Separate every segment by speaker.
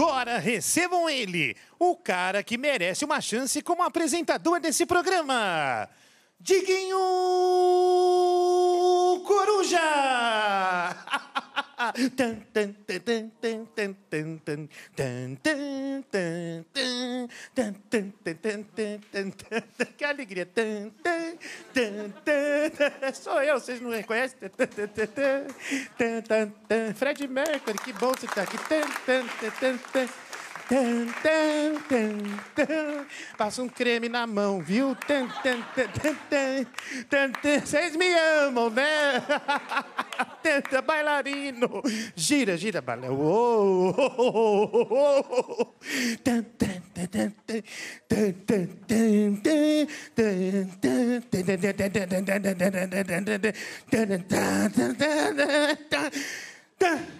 Speaker 1: agora recebam ele, o cara que merece uma chance como apresentador desse programa. Diguinho Coruja! Que alegria! Sou eu, vocês não reconhecem? Fred Mercury, que bom você estar aqui. Tan, tan, tan, tan. Passa um creme na mão, viu? Tan, tan, tan, tan, tan, tan, tan. Vocês me amam, né? Tanta bailarino. Gira, gira, bailarino. Uou, uou, uou. Tan, tan, tan, tan, tan, tan, tan, tan, tan, tan, tan, tan.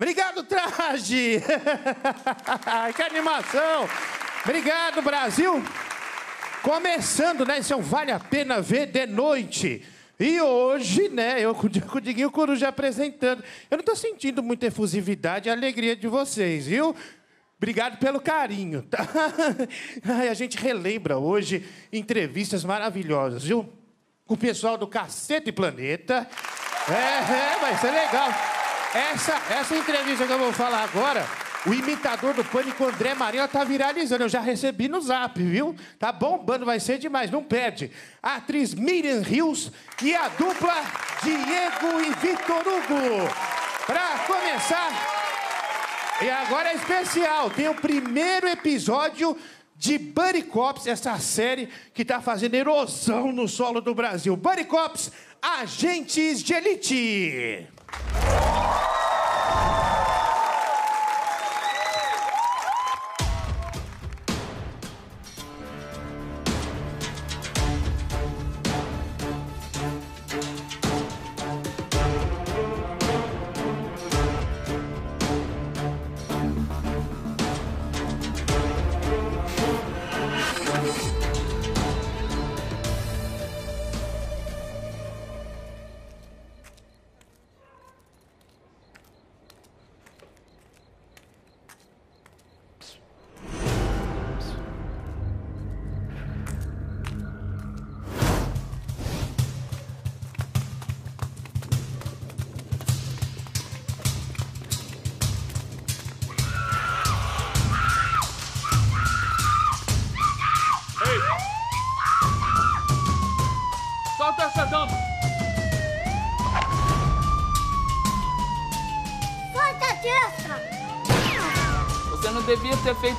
Speaker 1: Obrigado, traje! que animação! Obrigado, Brasil! Começando, né? Isso um Vale a Pena Ver de Noite. E hoje, né, eu com o Diguinho Coruja apresentando. Eu não estou sentindo muita efusividade e alegria de vocês, viu? Obrigado pelo carinho, tá? A gente relembra hoje entrevistas maravilhosas, viu? Com o pessoal do Cacete Planeta. É, é, vai ser legal. Essa, essa entrevista que eu vou falar agora, o imitador do Pânico, André Marinho, tá viralizando. Eu já recebi no zap, viu? Tá bombando, vai ser demais, não perde. A atriz Miriam Rios e a dupla Diego e Vitor Hugo. Pra começar, e agora é especial, tem o primeiro episódio de Buddy Cops, essa série que tá fazendo erosão no solo do Brasil. Buddy Cops, Agentes de Elite.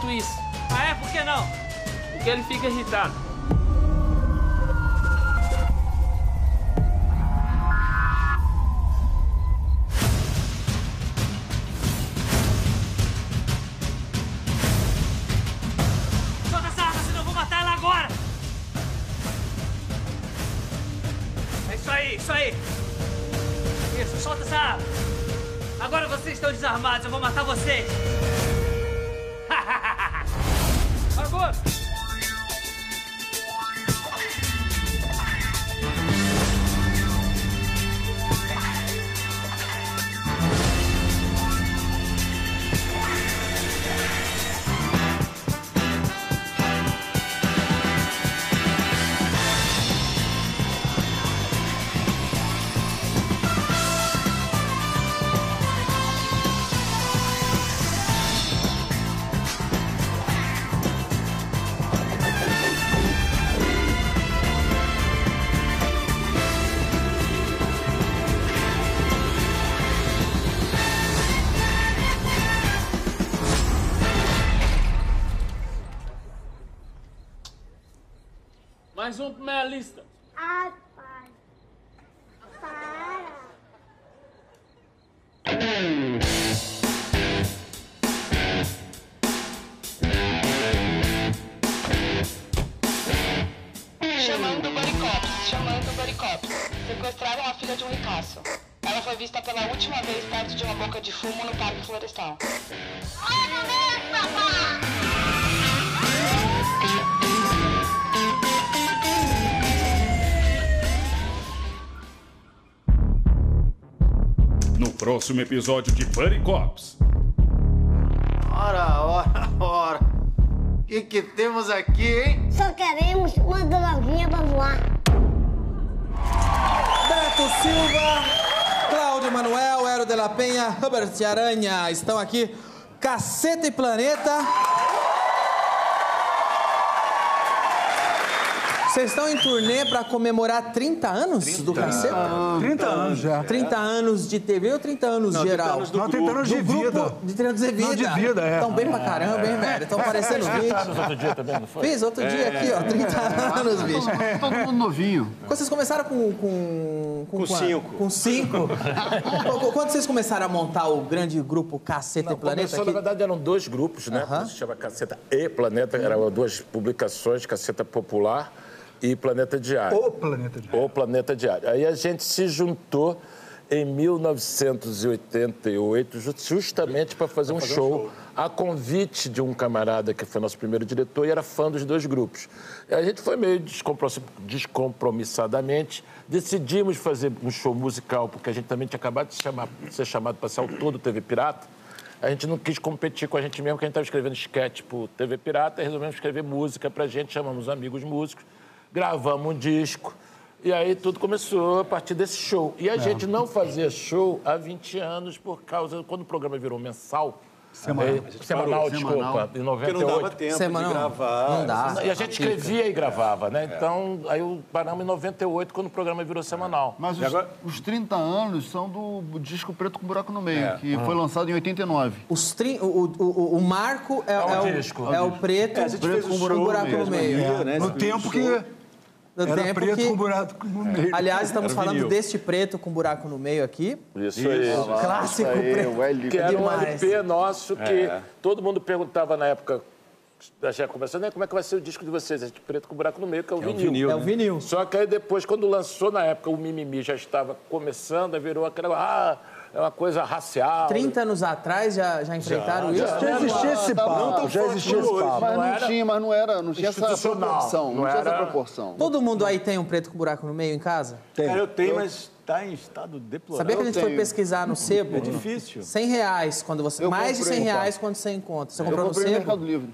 Speaker 2: Suíça. Lista.
Speaker 3: Próximo episódio de Buddy Cops.
Speaker 4: Ora, ora, ora. O que, que temos aqui, hein?
Speaker 5: Só queremos uma droguinha pra voar.
Speaker 6: Beto Silva, Cláudio Manuel, Hélio de la Penha, Robert Aranha estão aqui. Caceta e Planeta. Vocês estão em turnê para comemorar 30 anos do Caceta?
Speaker 7: 30 anos já.
Speaker 6: 30 anos de TV ou 30 anos geral?
Speaker 7: Não, 30 anos de
Speaker 6: grupo
Speaker 7: vida.
Speaker 6: De 30 anos de vida.
Speaker 7: Não, de vida, é.
Speaker 6: Estão bem pra caramba, hein, velho? Estão parecendo 20.
Speaker 8: outro dia também, não foi?
Speaker 6: Fiz outro dia aqui, ó, 30 anos, bicho.
Speaker 9: Todo mundo novinho.
Speaker 6: Quando vocês começaram com. Com,
Speaker 4: Com
Speaker 6: quanto?
Speaker 4: cinco.
Speaker 6: Com cinco? Qu- Quando vocês começaram a montar o grande grupo Caceta e Planeta?
Speaker 8: Começou,
Speaker 6: aqui?
Speaker 8: na verdade, eram dois grupos, né?
Speaker 6: Aham.
Speaker 8: Se chama Caceta e Planeta, eram duas publicações, Caceta Popular e Planeta Diário.
Speaker 7: O planeta de...
Speaker 8: O Planeta Diário. Aí a gente se juntou em 1988, ju- justamente para fazer, um, show, a convite de um camarada que foi nosso primeiro diretor e era fã dos dois grupos. E a gente foi meio descompro- descompromissadamente, decidimos fazer um show musical, porque a gente também tinha acabado de chamar- ser chamado para ser autor do TV Pirata. A gente não quis competir com a gente mesmo, porque a gente estava escrevendo sketch para TV Pirata, e resolvemos escrever música para a gente, chamamos os amigos músicos, gravamos um disco, e aí tudo começou a partir desse show. E a gente não fazia show há 20 anos por causa, quando o programa virou mensal,
Speaker 7: Semanal.
Speaker 8: eh, semanal, desculpa,
Speaker 9: Semanal.
Speaker 8: em
Speaker 4: Porque
Speaker 8: 98.
Speaker 4: não dava tempo
Speaker 6: Semana
Speaker 4: de gravar.
Speaker 6: Não dá.
Speaker 8: E a gente escrevia e gravava, né? Então, aí o paramos em 98, quando o programa virou semanal.
Speaker 9: Mas os, os 30 anos são do disco Preto com Buraco no Meio, que foi lançado em 89.
Speaker 6: Os tri... o, o, o, o marco é,
Speaker 8: É o
Speaker 6: é o,
Speaker 8: disco.
Speaker 6: é o preto,
Speaker 4: É, a gente
Speaker 6: preto
Speaker 4: fez
Speaker 6: com
Speaker 4: o show
Speaker 6: buraco no
Speaker 4: mesmo,
Speaker 6: meio.
Speaker 4: né?
Speaker 7: No tempo
Speaker 4: show.
Speaker 7: que
Speaker 6: No
Speaker 7: era
Speaker 6: tempo
Speaker 7: preto
Speaker 6: que...
Speaker 7: com buraco no meio.
Speaker 6: Aliás, estamos
Speaker 4: Era
Speaker 6: falando
Speaker 4: vinil.
Speaker 6: deste preto com buraco no meio aqui.
Speaker 8: Isso, aí.
Speaker 6: Clássico
Speaker 9: Aí,
Speaker 6: preto.
Speaker 9: o L.
Speaker 8: Que era um. LP nosso que todo mundo perguntava na época, da já começando, né, como é que vai ser o disco de vocês? A gente preto com buraco no meio, que é o vinil.
Speaker 6: É o vinil.
Speaker 8: Só que aí depois, quando lançou na época, o Mimimi já estava começando, aí virou aquela, ah, é uma coisa racial.
Speaker 6: 30 anos atrás já, já enfrentaram isso?
Speaker 7: Já existia esse papo, já existia esse papo.
Speaker 9: Mas não, tinha, mas não era, não tinha essa proporção. Não,
Speaker 8: não
Speaker 9: tinha essa proporção.
Speaker 6: Todo mundo aí tem um preto com buraco no meio em casa?
Speaker 4: Cara, eu tenho, mas tá em estado deplorável.
Speaker 6: Sabia que a gente foi pesquisar no sebo?
Speaker 4: É difícil.
Speaker 6: 100 reais quando você.
Speaker 9: Eu
Speaker 6: mais de
Speaker 9: comprei,
Speaker 6: 100
Speaker 9: opa.
Speaker 6: reais quando você encontra. Você
Speaker 9: Eu
Speaker 6: comprou no
Speaker 9: comprei no
Speaker 6: sebo?
Speaker 9: Mercado Livre.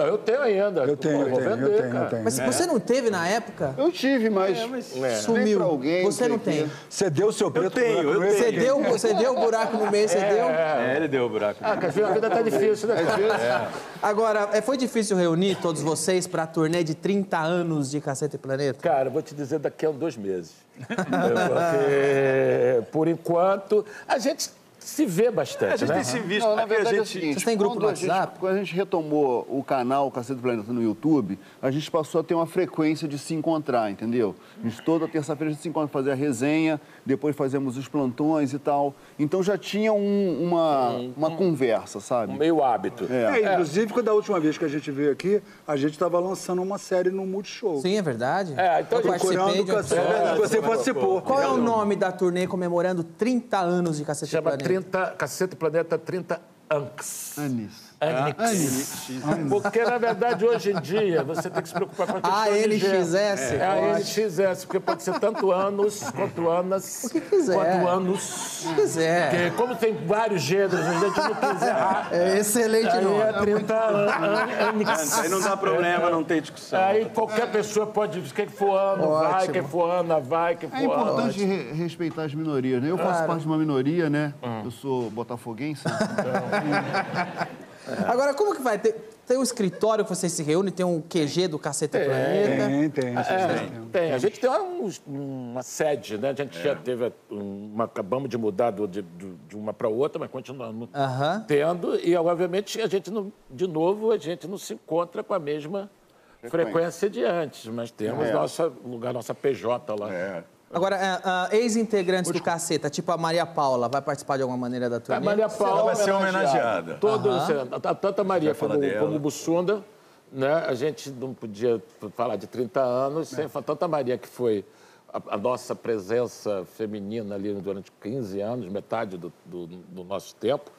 Speaker 8: Não, eu tenho ainda.
Speaker 7: Eu tenho, eu
Speaker 8: vou
Speaker 7: tenho,
Speaker 8: vender,
Speaker 7: eu tenho,
Speaker 8: cara.
Speaker 7: eu tenho.
Speaker 6: Mas você não teve na época?
Speaker 9: Eu tive, mas,
Speaker 8: É.
Speaker 6: Sumiu.
Speaker 9: dei pra alguém.
Speaker 6: Você não tem.
Speaker 7: Você deu o seu preto
Speaker 4: tenho,
Speaker 7: com buraco
Speaker 4: eu
Speaker 7: no meio?
Speaker 6: Você deu, você deu o buraco no meio, você deu?
Speaker 4: É, ele deu o buraco.
Speaker 8: Ah, cara, a vida tá difícil, né? cara?
Speaker 6: Agora, é, foi difícil reunir todos vocês para a turnê de 30 anos de Caceta e Planeta?
Speaker 8: Cara, eu vou te dizer daqui a dois meses. Porque, por enquanto, a gente se vê bastante,
Speaker 4: A gente
Speaker 8: né?
Speaker 4: tem se visto.
Speaker 9: Não, na verdade é o
Speaker 4: gente-
Speaker 9: seguinte...
Speaker 6: Vocês têm grupo
Speaker 9: quando
Speaker 6: no
Speaker 9: a gente-
Speaker 6: WhatsApp?
Speaker 9: quando a gente retomou o canal Cacete do Planeta no YouTube, a gente passou a ter uma frequência de se encontrar, entendeu? A gente, toda terça-feira a gente se encontra, fazer a resenha, depois fazemos os plantões e tal. Então já tinha um- uma, uma conversa, sabe?
Speaker 8: Meio hábito.
Speaker 9: É.
Speaker 7: É, inclusive, quando a última vez que a gente veio aqui, a gente estava lançando uma série no Multishow.
Speaker 6: Sim, é verdade?
Speaker 8: É, então,
Speaker 6: eu participei
Speaker 7: Procurando
Speaker 6: de um
Speaker 7: Cacete. Você participou.
Speaker 6: Qual é o nome da turnê comemorando 30 anos de Caceta e
Speaker 8: Chama
Speaker 6: Planeta?
Speaker 8: 30, Cacete Planeta 30 Anx.
Speaker 9: Anis.
Speaker 8: Anix. Porque, na verdade, hoje em dia, você tem que se preocupar com a questão
Speaker 6: A
Speaker 8: de gênero.
Speaker 6: NXS.
Speaker 8: É a NXS, porque pode ser tanto anos quanto anas.
Speaker 6: O que quiser.
Speaker 8: Quanto anos.
Speaker 6: Se quiser.
Speaker 8: Porque, como tem vários gêneros, a gente não quis errar.
Speaker 6: É excelente
Speaker 8: Aí
Speaker 6: nome.
Speaker 8: é 30 anos.
Speaker 4: Aí não dá problema, não tem discussão.
Speaker 8: Aí qualquer pessoa pode dizer quem for ano, vai,
Speaker 6: Ótimo.
Speaker 8: quem for Ana, vai, quem for
Speaker 9: É importante re- respeitar as minorias, né? Eu faço parte de uma minoria, né?
Speaker 8: Hum.
Speaker 9: Eu sou botafoguense.
Speaker 6: Agora, como que vai? Tem, tem um escritório que vocês se reúnem, tem um QG do Caceta e Planeta.
Speaker 7: Tem, tem.
Speaker 8: É, tem. A gente tem uma, uma sede, né? A gente já teve uma. Acabamos de mudar do- de, de uma para outra, mas continuamos
Speaker 6: Aham.
Speaker 8: tendo. E, obviamente, a gente não, de novo, a gente não se encontra com a mesma frequência, de antes, mas temos nossa lugar, nossa PJ lá.
Speaker 6: Agora, é, ah, ex-integrantes do Caceta, tipo a Maria Paula, vai participar de alguma maneira da
Speaker 8: A
Speaker 6: turnê?
Speaker 8: Maria Paula
Speaker 4: vai ser homenageada.
Speaker 8: Todos, a- tanto a Maria como, o Bussunda, né? A gente não podia falar de 30 anos sem falar. Tanto a Maria, que foi a, a nossa presença feminina ali durante 15 anos, metade do, do- do nosso tempo,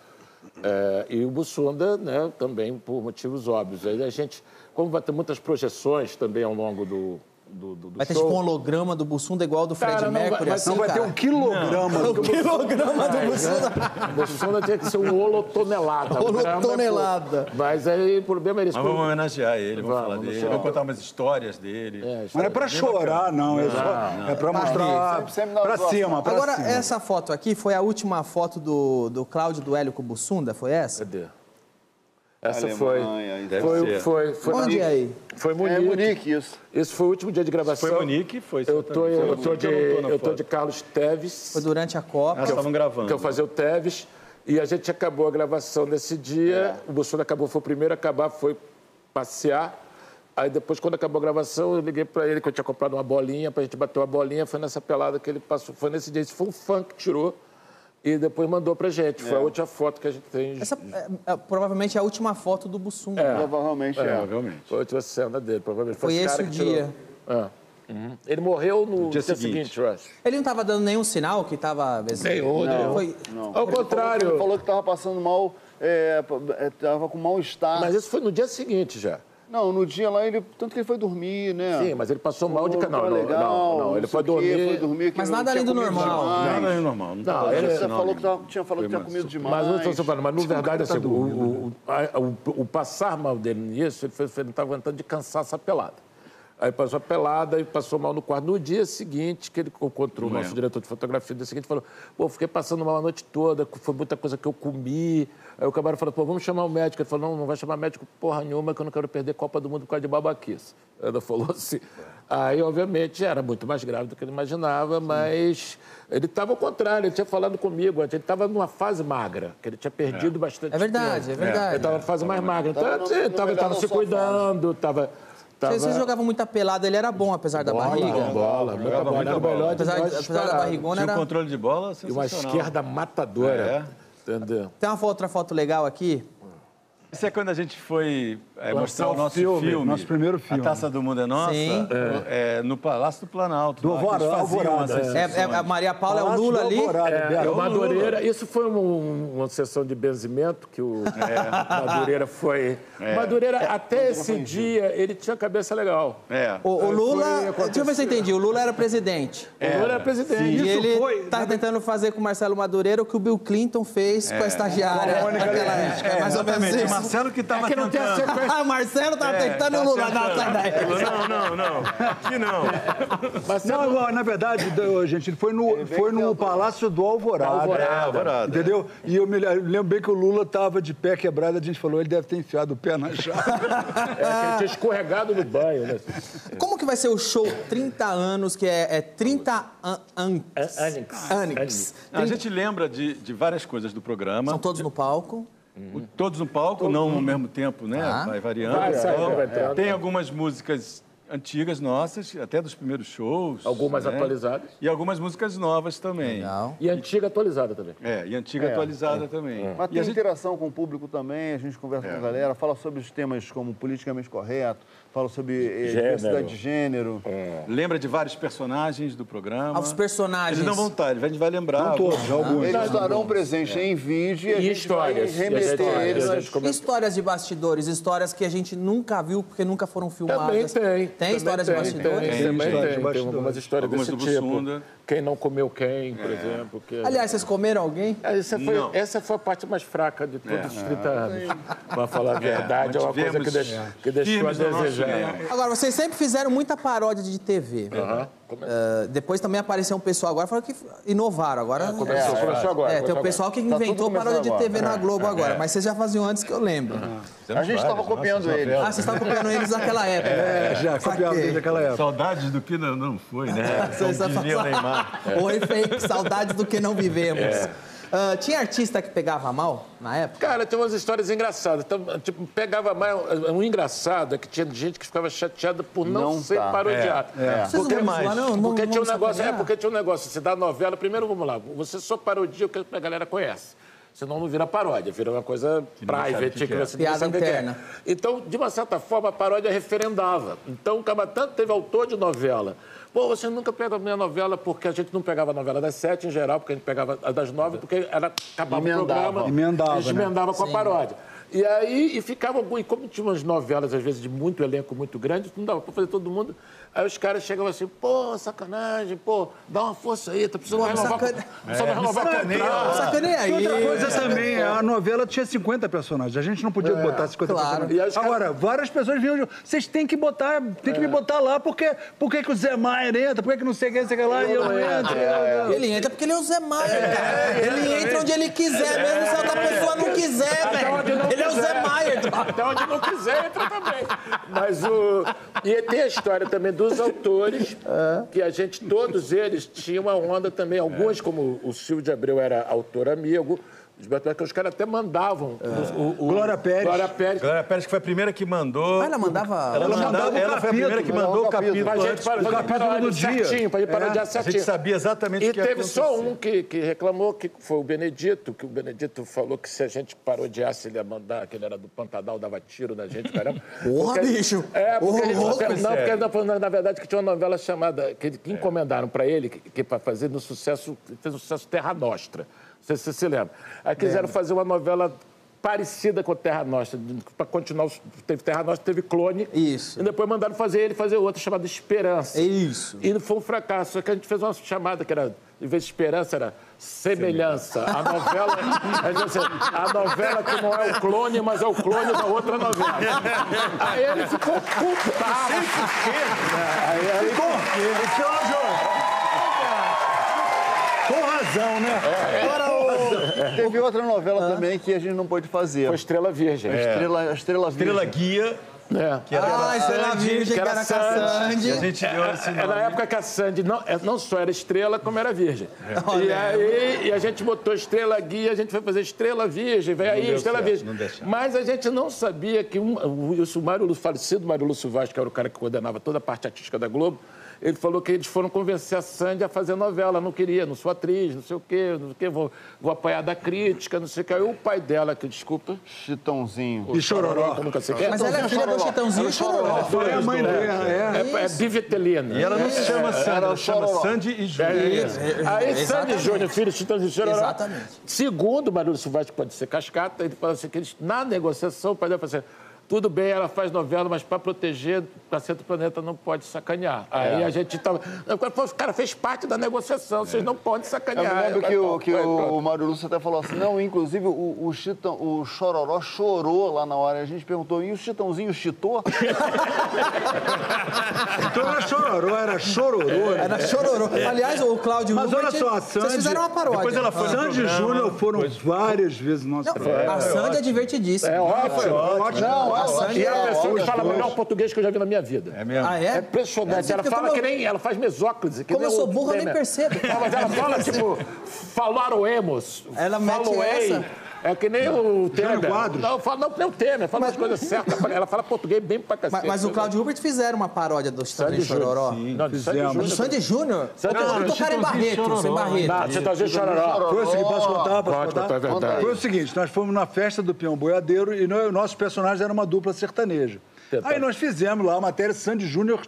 Speaker 8: é, e o Bussunda, né, também por motivos óbvios. Aí a gente, como vai ter muitas projeções também ao longo do, do, do, do
Speaker 6: Vai ter
Speaker 8: show.
Speaker 6: tipo um holograma do Bussunda igual do Fred
Speaker 8: Cara, não vai-
Speaker 6: Mercury,
Speaker 8: vai-
Speaker 6: assim,
Speaker 8: não vai ter
Speaker 6: cara?
Speaker 8: um quilograma
Speaker 6: Não.
Speaker 8: do
Speaker 6: O quilograma do Bussunda.
Speaker 8: O Bussunda tinha que ser um holotonelada. Um é.
Speaker 6: Holotonelada.
Speaker 8: Mas aí o problema é isso.
Speaker 4: Mas vamos homenagear ele, vamos,
Speaker 8: Vamos,
Speaker 4: falar dele, vamos contar umas histórias dele.
Speaker 7: Mas não é pra chorar, não. É, só, é pra mostrar pra cima, pra
Speaker 6: Agora,
Speaker 7: cima.
Speaker 6: essa foto aqui foi a última foto do, do Cláudio do Hélio com o Bussunda, foi essa?
Speaker 8: Cadê? Essa
Speaker 9: Alemanha,
Speaker 8: foi. Foi, foi, foi.
Speaker 6: Onde é aí?
Speaker 8: Foi
Speaker 9: É
Speaker 8: Munique.
Speaker 9: Munique, isso.
Speaker 8: Esse foi o último dia de gravação.
Speaker 4: Foi Munique, foi.
Speaker 8: Eu tô,
Speaker 4: exatamente.
Speaker 8: eu tô, de,
Speaker 4: Munique, eu
Speaker 8: eu tô de Carlos Teves.
Speaker 6: Foi durante a Copa.
Speaker 4: Nós estavam gravando.
Speaker 8: Que eu fazia o Teves. E a gente acabou a gravação nesse dia. O Bolsonaro acabou, foi o primeiro a acabar, foi passear. Aí depois, quando acabou a gravação, eu liguei para ele que eu tinha comprado uma bolinha, pra gente bater uma bolinha. Foi nessa pelada que ele passou. Foi nesse dia. Esse foi um fã que tirou e depois mandou pra gente. Foi a última foto que a gente tem.
Speaker 6: Essa é, é, provavelmente é a última foto do Bussunda. né?
Speaker 9: Provavelmente é.
Speaker 4: Provavelmente.
Speaker 8: Foi a última cena dele, provavelmente.
Speaker 6: Foi
Speaker 8: esse
Speaker 6: esse
Speaker 8: cara
Speaker 6: o
Speaker 8: que tirou.
Speaker 6: dia.
Speaker 8: É. Uhum. Ele morreu no dia,
Speaker 4: dia
Speaker 8: seguinte,
Speaker 4: seguinte.
Speaker 8: eu acho.
Speaker 6: Ele não tava dando nenhum sinal que tava...
Speaker 8: Nenhum, nenhum.
Speaker 6: Foi...
Speaker 9: Não.
Speaker 8: Ao
Speaker 9: Ele
Speaker 8: contrário.
Speaker 9: Falou, ele falou que tava passando mal, é, é, tava com mal-estar.
Speaker 8: Mas isso foi no dia seguinte já.
Speaker 9: Não, no dia lá, ele, tanto que ele foi dormir, né?
Speaker 8: Sim, mas ele passou mal de canal.
Speaker 9: tá
Speaker 8: Não,
Speaker 9: legal,
Speaker 8: não, não, ele foi dormir.
Speaker 9: Foi dormir que
Speaker 6: Mas
Speaker 9: não
Speaker 6: nada além do normal.
Speaker 9: demais.
Speaker 4: Nada é normal. Não,
Speaker 8: Não, ele-
Speaker 9: falou que tava, tinha falado que tinha comido demais.
Speaker 8: Mas não estou falando, mas na verdade, assim, o, o, o- o passar mal dele nisso, ele, foi- ele não estava aguentando de cansar essa pelada. Aí passou a pelada e passou mal no quarto. No dia seguinte, que ele encontrou o nosso diretor de fotografia, no dia seguinte, falou: pô, fiquei passando mal a noite toda, foi muita coisa que eu comi. Aí o camarada falou: pô, vamos chamar o médico. Ele falou: não, não vai chamar médico porra nenhuma, que eu não quero perder Copa do Mundo por causa de babaquice. Ela falou assim. Aí, obviamente, era muito mais grave do que ele imaginava, mas ele estava ao contrário, ele tinha falado comigo, ele estava numa fase magra, que ele tinha perdido bastante
Speaker 6: É verdade,
Speaker 8: peso.
Speaker 6: é verdade.
Speaker 8: Ele estava na fase mais magra. Então, ele estava se cuidando, estava.
Speaker 6: Vocês vocês jogavam muita pelada, ele era bom, apesar da barriga.
Speaker 8: Bola, muita
Speaker 4: Jogava
Speaker 8: bola.
Speaker 4: muita
Speaker 8: Era
Speaker 4: bola.
Speaker 8: de
Speaker 6: Apesar, apesar da barrigona,
Speaker 4: Tinha um
Speaker 6: era...
Speaker 4: controle de bola
Speaker 8: E uma esquerda matadora.
Speaker 4: É.
Speaker 8: Entendeu?
Speaker 6: Tem uma outra foto legal aqui.
Speaker 4: Isso é quando a gente foi é, mostrar
Speaker 8: o
Speaker 4: nosso
Speaker 8: filme,
Speaker 4: filme,
Speaker 7: nosso primeiro filme.
Speaker 4: A Taça do Mundo é Nossa,
Speaker 6: Sim.
Speaker 4: é, no Palácio do Planalto.
Speaker 7: Do Alvorada, Alvorada,
Speaker 6: É, é,
Speaker 4: sessões.
Speaker 6: a Maria Paula é o Lula ali.
Speaker 8: É, o Madureira, isso foi um- uma sessão de benzimento que o Madureira foi. Madureira, até esse dia, ele tinha cabeça legal.
Speaker 4: É.
Speaker 6: O, o Lula, deixa eu ver se eu entendi. O Lula era presidente.
Speaker 8: O Lula era presidente.
Speaker 6: E ele
Speaker 7: foi-
Speaker 6: tá tentando fazer com o Marcelo Madureira o que o Bill Clinton fez com a estagiária
Speaker 7: Com a Mônica
Speaker 6: naquela
Speaker 7: Lewinsky.
Speaker 6: época. mais ou menos isso.
Speaker 4: Marcelo que estava
Speaker 8: É que não tem a.
Speaker 6: Ah, o Marcelo tava
Speaker 4: É,
Speaker 6: tentando
Speaker 4: tá
Speaker 6: o Lula. Não, sai daí.
Speaker 4: Não, não, não. Aqui não.
Speaker 8: Mas
Speaker 7: Não, na verdade, gente, ele foi no, foi no Palácio do Alvorada.
Speaker 8: Alvorada.
Speaker 4: Alvorada.
Speaker 7: Entendeu? E eu me lembro bem que o Lula tava de pé quebrado, a gente falou, ele deve ter enfiado o pé na chave.
Speaker 8: é ele tinha escorregado no banho, né?
Speaker 6: Como que vai ser o show 30 anos, que é, é 30 an?
Speaker 8: Anix.
Speaker 6: Anix.
Speaker 4: A gente lembra de, de várias coisas do programa.
Speaker 6: São todos no palco.
Speaker 4: O- Todos no palco, não ao mesmo tempo, né?
Speaker 6: Tá.
Speaker 4: Vai variando.
Speaker 8: Vai, sai,
Speaker 4: Então,
Speaker 8: vai.
Speaker 4: Tem algumas músicas antigas nossas, até dos primeiros shows.
Speaker 8: Algumas
Speaker 4: né?
Speaker 8: atualizadas.
Speaker 4: E algumas músicas novas também.
Speaker 6: Legal.
Speaker 8: E antiga atualizada também.
Speaker 4: É, e antiga atualizada também.
Speaker 9: Mas
Speaker 4: E
Speaker 9: tem
Speaker 4: a gente-
Speaker 9: interação com o público também, a gente conversa com a galera, fala sobre os temas como politicamente correto, fala sobre eh,
Speaker 8: Gênero.
Speaker 9: diversidade de gênero.
Speaker 4: lembra de vários personagens do programa.
Speaker 6: Os personagens.
Speaker 4: Eles não vão estar, a gente vai lembrar.
Speaker 7: Não todos, alguns.
Speaker 9: Eles estarão presentes em vídeo e a
Speaker 8: E
Speaker 9: gente
Speaker 8: histórias.
Speaker 9: vai remeter
Speaker 8: E a
Speaker 9: eles
Speaker 8: gente
Speaker 6: Histórias de bastidores, histórias que a gente nunca viu porque nunca foram
Speaker 8: Também
Speaker 6: filmadas.
Speaker 8: tem.
Speaker 6: Tem
Speaker 8: Também
Speaker 6: histórias de
Speaker 8: tem,
Speaker 6: bastidores?
Speaker 8: Tem,
Speaker 4: Tem
Speaker 8: também
Speaker 7: histórias de
Speaker 8: tem. Tem
Speaker 7: bastidores.
Speaker 8: algumas histórias
Speaker 4: Algumas
Speaker 8: desse
Speaker 4: do
Speaker 8: tipo.
Speaker 4: Bussunda.
Speaker 8: Quem não comeu quem, por exemplo. Que...
Speaker 6: Aliás, vocês comeram alguém?
Speaker 8: Essa foi,
Speaker 4: Não.
Speaker 8: essa foi a parte mais fraca de todos os 30 anos. Pra falar a verdade, é, uma coisa que, deixou, que deixou a desejar.
Speaker 6: Agora, vocês sempre fizeram muita paródia de TV. Ah, depois também apareceu um pessoal agora falando que inovaram. Agora
Speaker 8: Começou, começou agora.
Speaker 6: É, tem
Speaker 8: começou
Speaker 6: o pessoal que
Speaker 9: Tá tudo
Speaker 6: inventou
Speaker 9: começando
Speaker 6: paródia de
Speaker 9: agora.
Speaker 6: TV na Globo agora, mas vocês já faziam antes que eu lembro.
Speaker 9: A gente estava copiando eles.
Speaker 6: Ah, vocês estavam copiando eles naquela época.
Speaker 7: É, já, copiava
Speaker 6: Saquei.
Speaker 7: desde aquela época.
Speaker 4: Saudades do que não, não foi, né? Dizia o Neymar.
Speaker 6: Oi, fake, saudades do que não vivemos. Ah, tinha artista que pegava mal na época?
Speaker 8: Cara, tem umas histórias engraçadas. Então, tipo, pegava mais. Um engraçado é que tinha gente que ficava chateada por não,
Speaker 9: Não
Speaker 8: ser
Speaker 9: tá.
Speaker 8: parodiado.
Speaker 6: Vocês não
Speaker 8: Porque,
Speaker 6: zoar, não? Não
Speaker 8: porque tinha um negócio, é
Speaker 6: sacanear?
Speaker 8: porque tinha um negócio, você dá novela, primeiro vamos lá, você só parodia o que a galera conhece. Senão não vira paródia, vira uma coisa
Speaker 4: o
Speaker 8: private,
Speaker 4: que
Speaker 8: que,
Speaker 4: que é.
Speaker 8: você não
Speaker 6: Piada
Speaker 8: sabe o que
Speaker 6: interna.
Speaker 8: é. Então, de uma certa forma, a paródia referendava. Então, o Cabatã teve autor de novela. Pô, você nunca pega a minha novela, porque a gente não pegava a novela das sete em geral, porque a gente pegava a das nove, porque era, acabava
Speaker 9: Emendava.
Speaker 8: o programa.
Speaker 7: Emendava,
Speaker 8: a gente
Speaker 7: né?
Speaker 8: emendava com a
Speaker 6: Sim.
Speaker 8: paródia. E aí, e ficava, e como tinha umas novelas, às vezes, de muito elenco muito grande, não dava pra fazer todo mundo. Aí os caras chegavam assim, pô, sacanagem, pô, dá uma força aí, tá precisando
Speaker 6: Pô,
Speaker 8: renovar.
Speaker 6: sacane-
Speaker 8: Precisando renovar
Speaker 4: sacaneia.
Speaker 8: contrato.
Speaker 6: Sacaneia aí.
Speaker 7: E outra coisa também, a novela tinha 50 personagens. A gente não podia botar 50
Speaker 6: claro.
Speaker 7: personagens. Agora, várias pessoas vinham. Vocês têm que botar, tem que me botar lá, porque por que, o Zé Maier entra? Por que, não sei quem, sei que lá, e eu não entro?
Speaker 6: Ele entra porque ele é o Zé Maier, cara. Ele entra onde ele quiser, mesmo se a outra pessoa não quiser, velho. Ele é o Zé
Speaker 8: quiser.
Speaker 6: Maier.
Speaker 8: Até onde não quiser, entra também. Mas o. E tem a história também dos autores, que a gente, todos eles, tinham uma onda também. Alguns, como o Silvio de Abreu era autor amigo, os Beto- que os caras até mandavam. O, o-
Speaker 7: Glória Pérez.
Speaker 8: Glória Pérez.
Speaker 4: Glória Pérez, que foi a primeira que mandou.
Speaker 6: Ah, ela mandava...
Speaker 4: Ela,
Speaker 7: Ela
Speaker 4: mandava,
Speaker 7: mandava
Speaker 4: ela foi a primeira que
Speaker 7: capítulo,
Speaker 4: mandou o capítulo.
Speaker 8: Pra gente para,
Speaker 7: o capítulo do dia.
Speaker 8: certinho, pra gente parodiar
Speaker 7: É,
Speaker 4: A
Speaker 8: certinho.
Speaker 4: gente sabia exatamente
Speaker 8: E
Speaker 4: o que ia
Speaker 8: teve só um que, que reclamou, que foi o Benedito, que o Benedito falou que se a gente parodiasse, ele ia mandar, que ele era do Pantanal, dava tiro na gente, caramba.
Speaker 6: Porra,
Speaker 8: Porque-
Speaker 6: bicho.
Speaker 8: É, porque ele, não, porque ele falando, na verdade, que tinha uma novela chamada, que, que encomendaram para ele, que, que para fazer no sucesso, fez o sucesso Terra Nostra. Não sei se você se lembra. Aí quiseram fazer uma novela parecida com Terra Nostra, para continuar, os- teve Terra Nostra, teve Clone.
Speaker 6: Isso.
Speaker 8: E depois mandaram fazer ele fazer outra chamada Esperança.
Speaker 6: Isso.
Speaker 8: E foi um fracasso. Só que a gente fez uma chamada que era, em vez de esperança, era semelhança. A novela, a, gente, assim, a novela que não é o clone, mas é o clone da outra novela. Aí ele ficou putaço. Aí, aí,
Speaker 7: Com razão, né?
Speaker 9: Teve outra novela também que a gente não pôde fazer.
Speaker 8: foi Estrela Virgem.
Speaker 9: Estrela, Estrela,
Speaker 4: Estrela
Speaker 9: Virgem.
Speaker 4: Guia,
Speaker 8: É.
Speaker 4: que era
Speaker 6: Ah, Estrela Virgem, que
Speaker 8: que era
Speaker 6: era com a
Speaker 8: Sandy.
Speaker 4: Que a gente deu esse
Speaker 8: É
Speaker 4: nome.
Speaker 8: na época que a Sandy não, é, não só era estrela, como era virgem. E aí e a gente botou estrela guia, a gente foi fazer estrela virgem, veio aí, estrela
Speaker 4: certo,
Speaker 8: virgem. Mas a gente não sabia que um, o, o Mário, Lu- falecido Mário Lúcio Vaz, que era o cara que coordenava toda a parte artística da Globo, ele falou que eles foram convencer a Sandy a fazer novela. Não queria, não sou atriz, não sei o quê, não sei o quê, vou, vou apanhar da crítica, não sei o quê. Aí o pai dela, que desculpa,
Speaker 9: Chitãozinho.
Speaker 8: o Chororó, que nunca sei quem é.
Speaker 6: Mas ela é filha do Chitãozinho e Chororó.
Speaker 7: Foi a mãe dele, é.
Speaker 8: É, é bivetelina.
Speaker 4: E ela não se chama Sandy, ela chama. Sandy e Júnior.
Speaker 8: É isso. Aí Sandy
Speaker 6: Exatamente.
Speaker 8: Júnior, filho de Chitãozinho e Chororó.
Speaker 6: Exatamente.
Speaker 8: Segundo o Barulho Silvestre, que pode ser cascata, ele fala assim que eles, na negociação, o pai dela fala assim, tudo bem, ela faz novela, mas para proteger, para ser do planeta não pode sacanear. Aí a gente tava... O cara fez parte da negociação, vocês não podem
Speaker 9: Eu
Speaker 8: sacanear.
Speaker 9: me lembro que, o, que o, o Mário Lúcio até falou assim, não, inclusive o, o, Chitão, o Chororó chorou lá na hora. A gente perguntou, e o Chitãozinho chitou?
Speaker 7: Então era chororô, era chororô. né?
Speaker 6: Era Chororó. Aliás, o Cláudio
Speaker 7: Mas olha
Speaker 6: Hilbert,
Speaker 7: só, a Sandy...
Speaker 6: Vocês fizeram uma paródia.
Speaker 4: Depois ela foi no
Speaker 7: Sandy
Speaker 4: programa,
Speaker 7: Júnior foram várias vezes no nosso programa.
Speaker 6: A Sandy é divertidíssima.
Speaker 8: É ótimo.
Speaker 7: Ótimo.
Speaker 9: Não,
Speaker 6: A
Speaker 9: ela-
Speaker 6: Sandy
Speaker 8: é a
Speaker 6: é
Speaker 8: pessoa que fala melhor português que eu já vi na minha vida.
Speaker 4: É mesmo?
Speaker 6: Ah,
Speaker 8: É
Speaker 6: é?
Speaker 8: impressionante. Ela
Speaker 6: Porque
Speaker 8: fala
Speaker 6: como
Speaker 8: que nem. Ela faz mesóclise. que
Speaker 6: Como
Speaker 8: nem
Speaker 6: eu sou burro, eu nem percebo.
Speaker 8: Não, mas ela fala, tipo, falaroemos.
Speaker 6: Ela mete essa.
Speaker 8: É que nem o Temer.
Speaker 7: Quadros.
Speaker 8: Não, fala, não, nem o Temer. Fala as coisas certas. Ela fala português bem pra cacete.
Speaker 6: Mas, mas o Cláudio Hilbert fizeram uma paródia do Chitãozinho e
Speaker 8: Sandy Júnior.
Speaker 6: Chororó.
Speaker 8: Não, Sandy
Speaker 7: fizemos.
Speaker 6: Do
Speaker 8: Júnior.
Speaker 6: Sandy Júnior?
Speaker 8: Sandy
Speaker 6: Não,
Speaker 8: Júnior.
Speaker 6: tocaram em Barreto, sem
Speaker 8: Não,
Speaker 6: Barreto.
Speaker 8: Chitãozinho e Chororó.
Speaker 7: Foi o seguinte, posso contar? Posso
Speaker 8: Pode
Speaker 7: contar?
Speaker 8: é verdade.
Speaker 7: Foi o seguinte, nós fomos na festa do Peão Boiadeiro e nós, nossos personagens eram uma dupla sertaneja. Aí nós fizemos lá a matéria, Sandy Júnior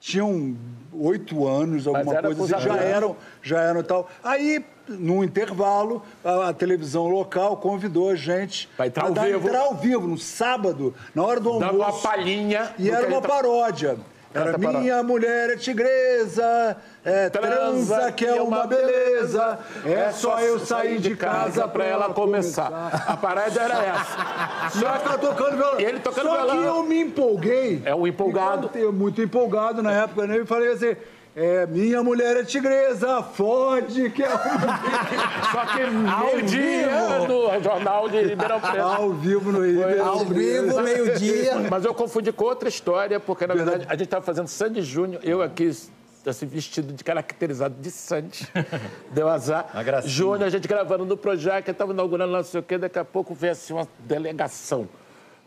Speaker 7: tinham oito anos, alguma coisa assim, já eram, já eram e tal. Aí, num intervalo, a, a televisão local convidou a gente
Speaker 8: Pra entrar
Speaker 7: a
Speaker 8: ao
Speaker 7: dar-
Speaker 8: vivo.
Speaker 7: entrar ao vivo, no sábado, na hora do
Speaker 8: Dando uma
Speaker 7: almoço.
Speaker 8: palhinha.
Speaker 7: E era uma paródia. Era minha mulher é tigresa, é transa que é uma beleza, é só eu sair de casa
Speaker 8: pra ela começar. A parada era essa.
Speaker 7: Só que tocando violão.
Speaker 8: E ele tocando
Speaker 7: Só
Speaker 8: violão.
Speaker 7: que eu me empolguei.
Speaker 8: É o empolgado.
Speaker 7: E cantei, muito empolgado na época, né? E falei assim, é, minha mulher é tigresa, fode que é uma...
Speaker 8: Só que meio-dia no jornal de Ribeirão Preto.
Speaker 7: Ao vivo no Rio.
Speaker 6: Ao vivo, meio-dia.
Speaker 8: Mas eu confundi com outra história, porque na verdade a gente estava fazendo Sandy Júnior, eu aqui assim, vestido de caracterizado de Sandy, deu azar. Júnior, a gente gravando no Projac, estava inaugurando lá não sei o quê, daqui a pouco veio assim uma delegação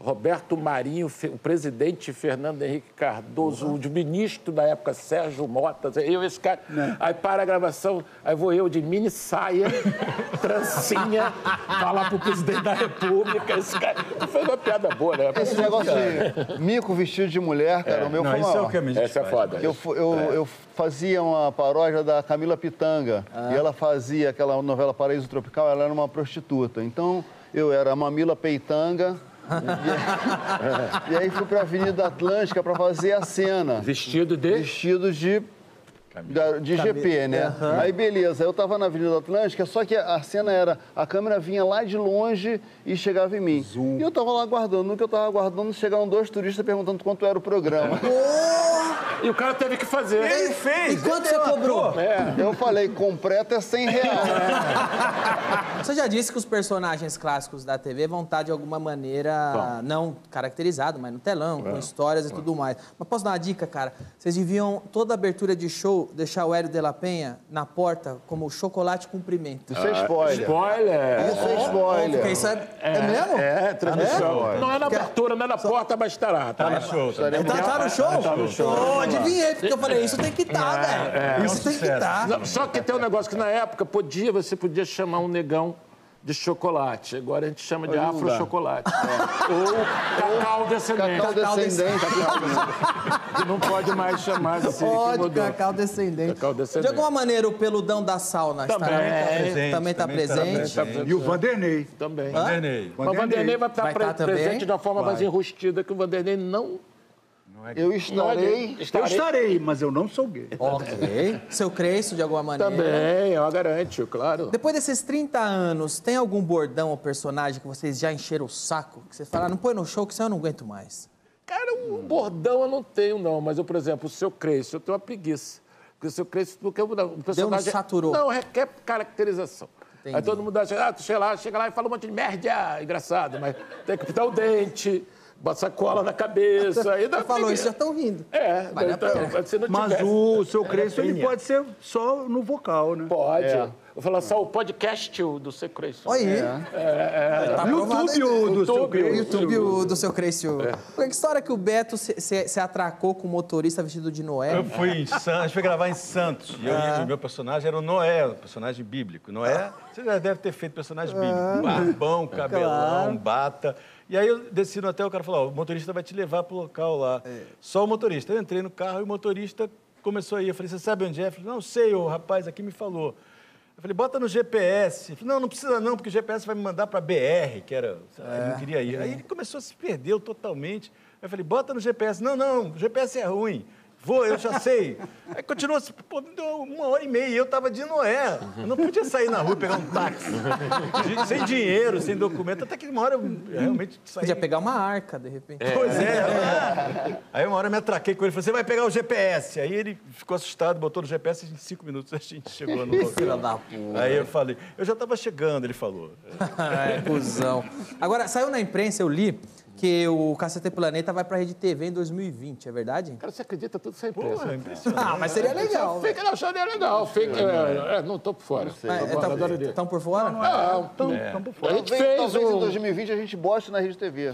Speaker 8: Roberto Marinho, o presidente Fernando Henrique Cardoso, o ministro da época, Sérgio Mota, eu, esse cara. Aí para a gravação, aí vou eu de mini saia, trancinha, falar pro presidente da República. Esse cara. Foi uma piada boa, né?
Speaker 9: Esse negócio de mico vestido de mulher, cara, o meu
Speaker 4: Não,
Speaker 9: foi
Speaker 4: isso é
Speaker 9: maior.
Speaker 4: o que a gente
Speaker 8: Essa é foda.
Speaker 9: Eu, eu, eu fazia uma paródia da Camila Pitanga. E ela fazia aquela novela Paraíso Tropical, ela era uma prostituta. Então, eu era a Mamila Peitanga. E, e aí fui pra Avenida Atlântica pra fazer a cena.
Speaker 8: Vestido de.
Speaker 9: Vestido de. Da- de GP, né? Aí beleza, eu tava na Avenida Atlântica, só que a cena era, a câmera vinha lá de longe e chegava em mim. E eu tava lá aguardando, no que eu tava aguardando, chegaram dois turistas perguntando quanto era o programa.
Speaker 8: E o cara teve que fazer.
Speaker 4: Ele fez!
Speaker 6: E quanto
Speaker 4: ele
Speaker 6: você cobrou?
Speaker 4: ator.
Speaker 9: Eu falei, completo é 100 reais.
Speaker 6: Você já disse que os personagens clássicos da TV vão estar de alguma maneira não caracterizados, mas no telão, com histórias e tudo mais. Mas posso dar uma dica, cara? Vocês deviam, toda abertura de show, deixar o Hélio de la Penha na porta como chocolate cumprimento.
Speaker 9: Isso é spoiler.
Speaker 8: Spoiler!
Speaker 9: Isso é spoiler.
Speaker 6: Porque isso é, é, mesmo?
Speaker 8: É, transmissão.
Speaker 9: É?
Speaker 8: Não é na abertura, não é na porta, mas estará. Tá,
Speaker 4: Tá no show, tá?
Speaker 6: Tá, tá no show? Tá no show. Oh, adivinhei, porque eu falei, isso tem que estar, velho. isso tem que estar.
Speaker 8: Não, só que tem um negócio que na época podia, você podia chamar um negão de chocolate. Agora a gente chama de afro-chocolate. Ou cacau descendente.
Speaker 9: Cacau descendente.
Speaker 8: Que não pode mais chamar assim.
Speaker 6: Pode, cacau descendente.
Speaker 8: Cacau descendente.
Speaker 6: De alguma maneira, o peludão da sauna
Speaker 8: Também
Speaker 6: está
Speaker 8: tá
Speaker 4: presente,
Speaker 6: também está
Speaker 4: tá
Speaker 6: presente.
Speaker 8: presente.
Speaker 7: E o Vanderlei.
Speaker 8: Também.
Speaker 4: Vanderlei.
Speaker 8: Mas o Vanderlei vai estar
Speaker 6: Vai
Speaker 8: pre-
Speaker 6: tá
Speaker 8: presente de uma forma mais
Speaker 4: Vai.
Speaker 8: enrustida, que o Vanderlei não...
Speaker 9: Eu estarei.
Speaker 7: Eu
Speaker 8: Estarei.
Speaker 7: mas eu não sou gay.
Speaker 6: Ok. Seu Creiço, de alguma maneira.
Speaker 8: Também, eu garanto, claro.
Speaker 6: Depois desses 30 anos, tem algum bordão ou personagem que vocês já encheram o saco? Que vocês falaram, não põe no show que senão eu não aguento mais.
Speaker 8: Cara, um bordão eu não tenho, não. Mas eu, por exemplo, o seu Cresce, eu tenho uma preguiça. Porque o seu Cresce, porque o o personagem...
Speaker 6: saturou.
Speaker 8: Não, requer caracterização.
Speaker 6: Entendi.
Speaker 8: Aí todo mundo acha, ah, tu chega lá, chega lá e fala um monte de merda, engraçado, mas tem que pintar o dente, bota sacola na cabeça. Aí dá
Speaker 6: falou isso, já estão rindo.
Speaker 8: É,
Speaker 6: Vale a
Speaker 8: então, não
Speaker 7: Mas
Speaker 8: tivesse-
Speaker 7: o seu Crespo, ele pode ser só no vocal, né?
Speaker 8: Pode. Vou falar só o podcast do seu Cresce.
Speaker 6: Olha aí. Tá aprovado
Speaker 7: YouTube
Speaker 6: aí.
Speaker 7: o do seu
Speaker 8: YouTube.
Speaker 6: YouTube do seu Crescio. Que história que o Beto se, se- se atracou com o motorista vestido de Noé?
Speaker 4: Eu fui em Santos, a gente foi gravar em Santos. E eu, o meu personagem era o Noé, o personagem bíblico. Noé, você já deve ter feito personagem bíblico. Barbão, cabelão, bata. E aí eu desci no hotel, o cara falou, ó, o motorista vai te levar pro local lá. Só o motorista. Eu entrei no carro e o motorista começou a ir. Eu falei, você sabe onde é? Eu falei, não sei, o rapaz aqui me falou. Eu falei, bota no GPS. Ele falou, não, não precisa não, porque o GPS vai me mandar para BR, que era, lá, ele não queria ir. Aí ele começou a se perder totalmente. Eu falei, bota no GPS. Não, não, o GPS é ruim. Vou, eu já sei. Aí continuou, assim, pô, me deu uma hora e meia e eu tava de Noé. Eu não podia sair na rua e pegar um táxi. De- sem dinheiro, sem documento. Até que uma hora eu realmente saí.
Speaker 6: Podia pegar uma arca, de repente.
Speaker 4: Pois é. Aí uma hora eu me atraquei com ele, falei, você vai pegar o GPS. Aí ele ficou assustado, botou no GPS e em cinco minutos a gente chegou no
Speaker 6: Filha
Speaker 4: local.
Speaker 6: da puta.
Speaker 4: Aí eu falei, eu já estava chegando, ele falou.
Speaker 6: É, cuzão. Agora, saiu na imprensa, eu li, que o Cacete Planeta vai pra Rede TV em 2020, é verdade?
Speaker 8: Cara, você acredita tudo sem preço.
Speaker 4: Pô, é impressionante.
Speaker 6: Ah, mas seria legal.
Speaker 8: Fake não, acharia legal. Fake, é, é, não tô por fora.
Speaker 6: Estão tá, por fora?
Speaker 8: Não,
Speaker 7: Então, então por fora.
Speaker 8: A gente
Speaker 9: Talvez,
Speaker 8: fez
Speaker 9: talvez em
Speaker 8: um...
Speaker 9: 2020 a gente boste na Rede TV.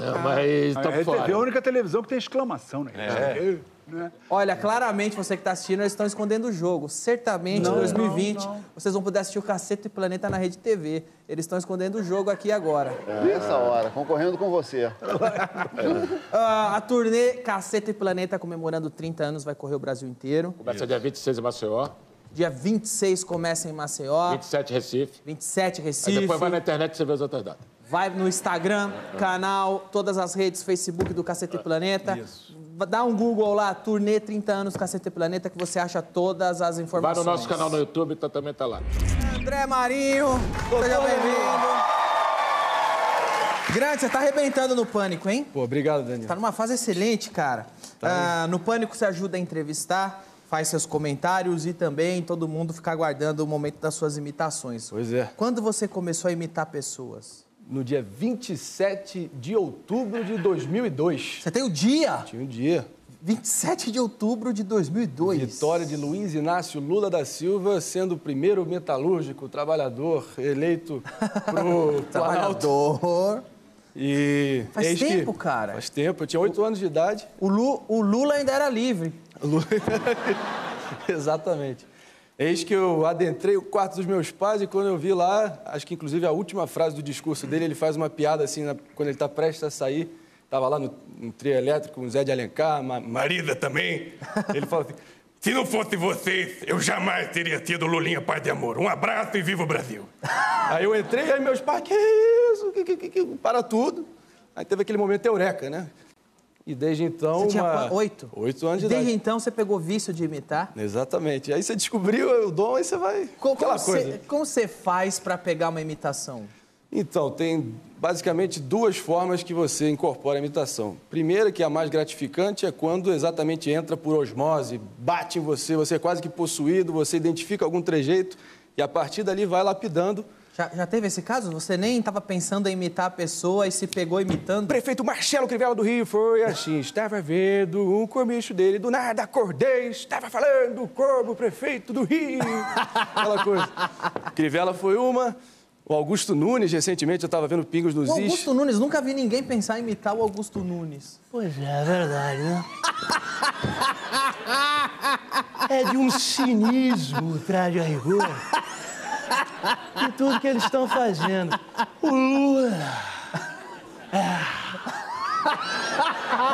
Speaker 8: Não, mas
Speaker 7: A
Speaker 8: tô por
Speaker 7: RTV é a
Speaker 8: fora.
Speaker 7: única televisão que tem exclamação, né? É. né?
Speaker 6: Olha, claramente você que está assistindo, eles estão escondendo o jogo. Certamente, em 2020, vocês vão poder assistir o Cacete Planeta na Rede TV. Eles estão escondendo o jogo aqui agora.
Speaker 9: Nessa hora, concorrendo com você.
Speaker 6: Ah, a turnê Cacete Planeta comemorando 30 anos vai correr o Brasil inteiro.
Speaker 8: Começa dia 26 em Maceió,
Speaker 6: Dia 26 começa em Maceió,
Speaker 8: 27 em Recife.
Speaker 6: 27
Speaker 8: Aí
Speaker 6: Recife.
Speaker 8: depois vai na internet e você vê as outras datas.
Speaker 6: Vai no Instagram, canal, todas as redes, Facebook do Cacete Planeta. Dá um Google lá, turnê 30 anos Cacete Planeta, que você acha todas as
Speaker 8: Vai
Speaker 6: informações.
Speaker 8: no nosso canal no YouTube, então também tá lá.
Speaker 6: André Marinho, seja bem-vindo. Grande, você tá arrebentando no Pânico, hein?
Speaker 10: Pô, obrigado, Daniel.
Speaker 6: Tá numa fase excelente, cara.
Speaker 10: Tá
Speaker 6: Ah, no Pânico você ajuda a entrevistar, faz seus comentários e também todo mundo fica aguardando o momento das suas imitações.
Speaker 10: Pois é.
Speaker 6: Quando você começou a imitar pessoas?
Speaker 10: No dia 27 de outubro de 2002.
Speaker 6: Você tem o dia?
Speaker 10: Tinha um dia.
Speaker 6: 27 de outubro de 2002.
Speaker 10: Vitória de Luiz Inácio Lula da Silva, sendo o primeiro metalúrgico, trabalhador, eleito pro.
Speaker 6: Trabalhador.
Speaker 10: E
Speaker 6: Faz tempo,
Speaker 10: que-
Speaker 6: cara.
Speaker 10: Faz tempo, eu tinha oito anos de idade.
Speaker 6: O, Lu- o Lula ainda era livre.
Speaker 10: Exatamente. Eis que eu adentrei o quarto dos meus pais e quando eu vi lá, acho que inclusive a última frase do discurso dele, ele faz uma piada assim, na- quando ele está prestes a sair. Estava lá no, no trio elétrico o Zé de Alencar, ma Marida também. Ele fala assim,
Speaker 11: Se não fosse vocês, eu jamais teria tido Lulinha Paz de Amor. Um abraço e viva o Brasil.
Speaker 10: Aí eu entrei, aí meus pais, que isso? Que, que, que- para tudo. Aí teve aquele momento eureka, né? E desde então.
Speaker 6: Você tinha
Speaker 10: uma-
Speaker 6: oito?
Speaker 10: Oito anos de
Speaker 6: Desde
Speaker 10: idade.
Speaker 6: então você pegou vício de imitar?
Speaker 10: Exatamente. Aí você descobriu o dom, aí você vai.
Speaker 6: Como,
Speaker 10: aquela
Speaker 6: como como você faz pra pegar uma imitação?
Speaker 10: Então, tem basicamente duas formas que você incorpora a imitação. Primeira, que é a mais gratificante, é quando exatamente entra por osmose, bate em você, você é quase que possuído, você identifica algum trejeito e a partir dali vai lapidando.
Speaker 6: Já, já teve esse caso? Você nem estava pensando em imitar a pessoa e se pegou imitando?
Speaker 10: Prefeito Marcelo Crivella do Rio foi assim, estava vendo um comicho dele, do nada acordei, estava falando o corvo, prefeito do Rio, aquela coisa. Crivella foi uma, o Augusto Nunes, recentemente, eu estava vendo Pingos nos
Speaker 6: O
Speaker 10: Is.
Speaker 6: Augusto Nunes, nunca vi ninguém pensar em imitar o Augusto Nunes.
Speaker 12: Pois é, é verdade, né? É de um cinismo, traje a rigor, de tudo que eles estão fazendo. O Lula é,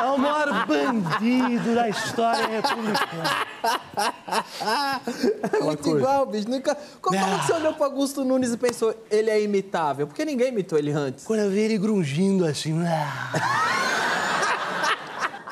Speaker 12: é o maior bandido da história republicana.
Speaker 6: É muito igual, bicho. Nunca... Como, como que você olhou pro Augusto Nunes e pensou, ele é imitável? Porque ninguém imitou ele antes.
Speaker 12: Quando eu vi ele grungindo assim,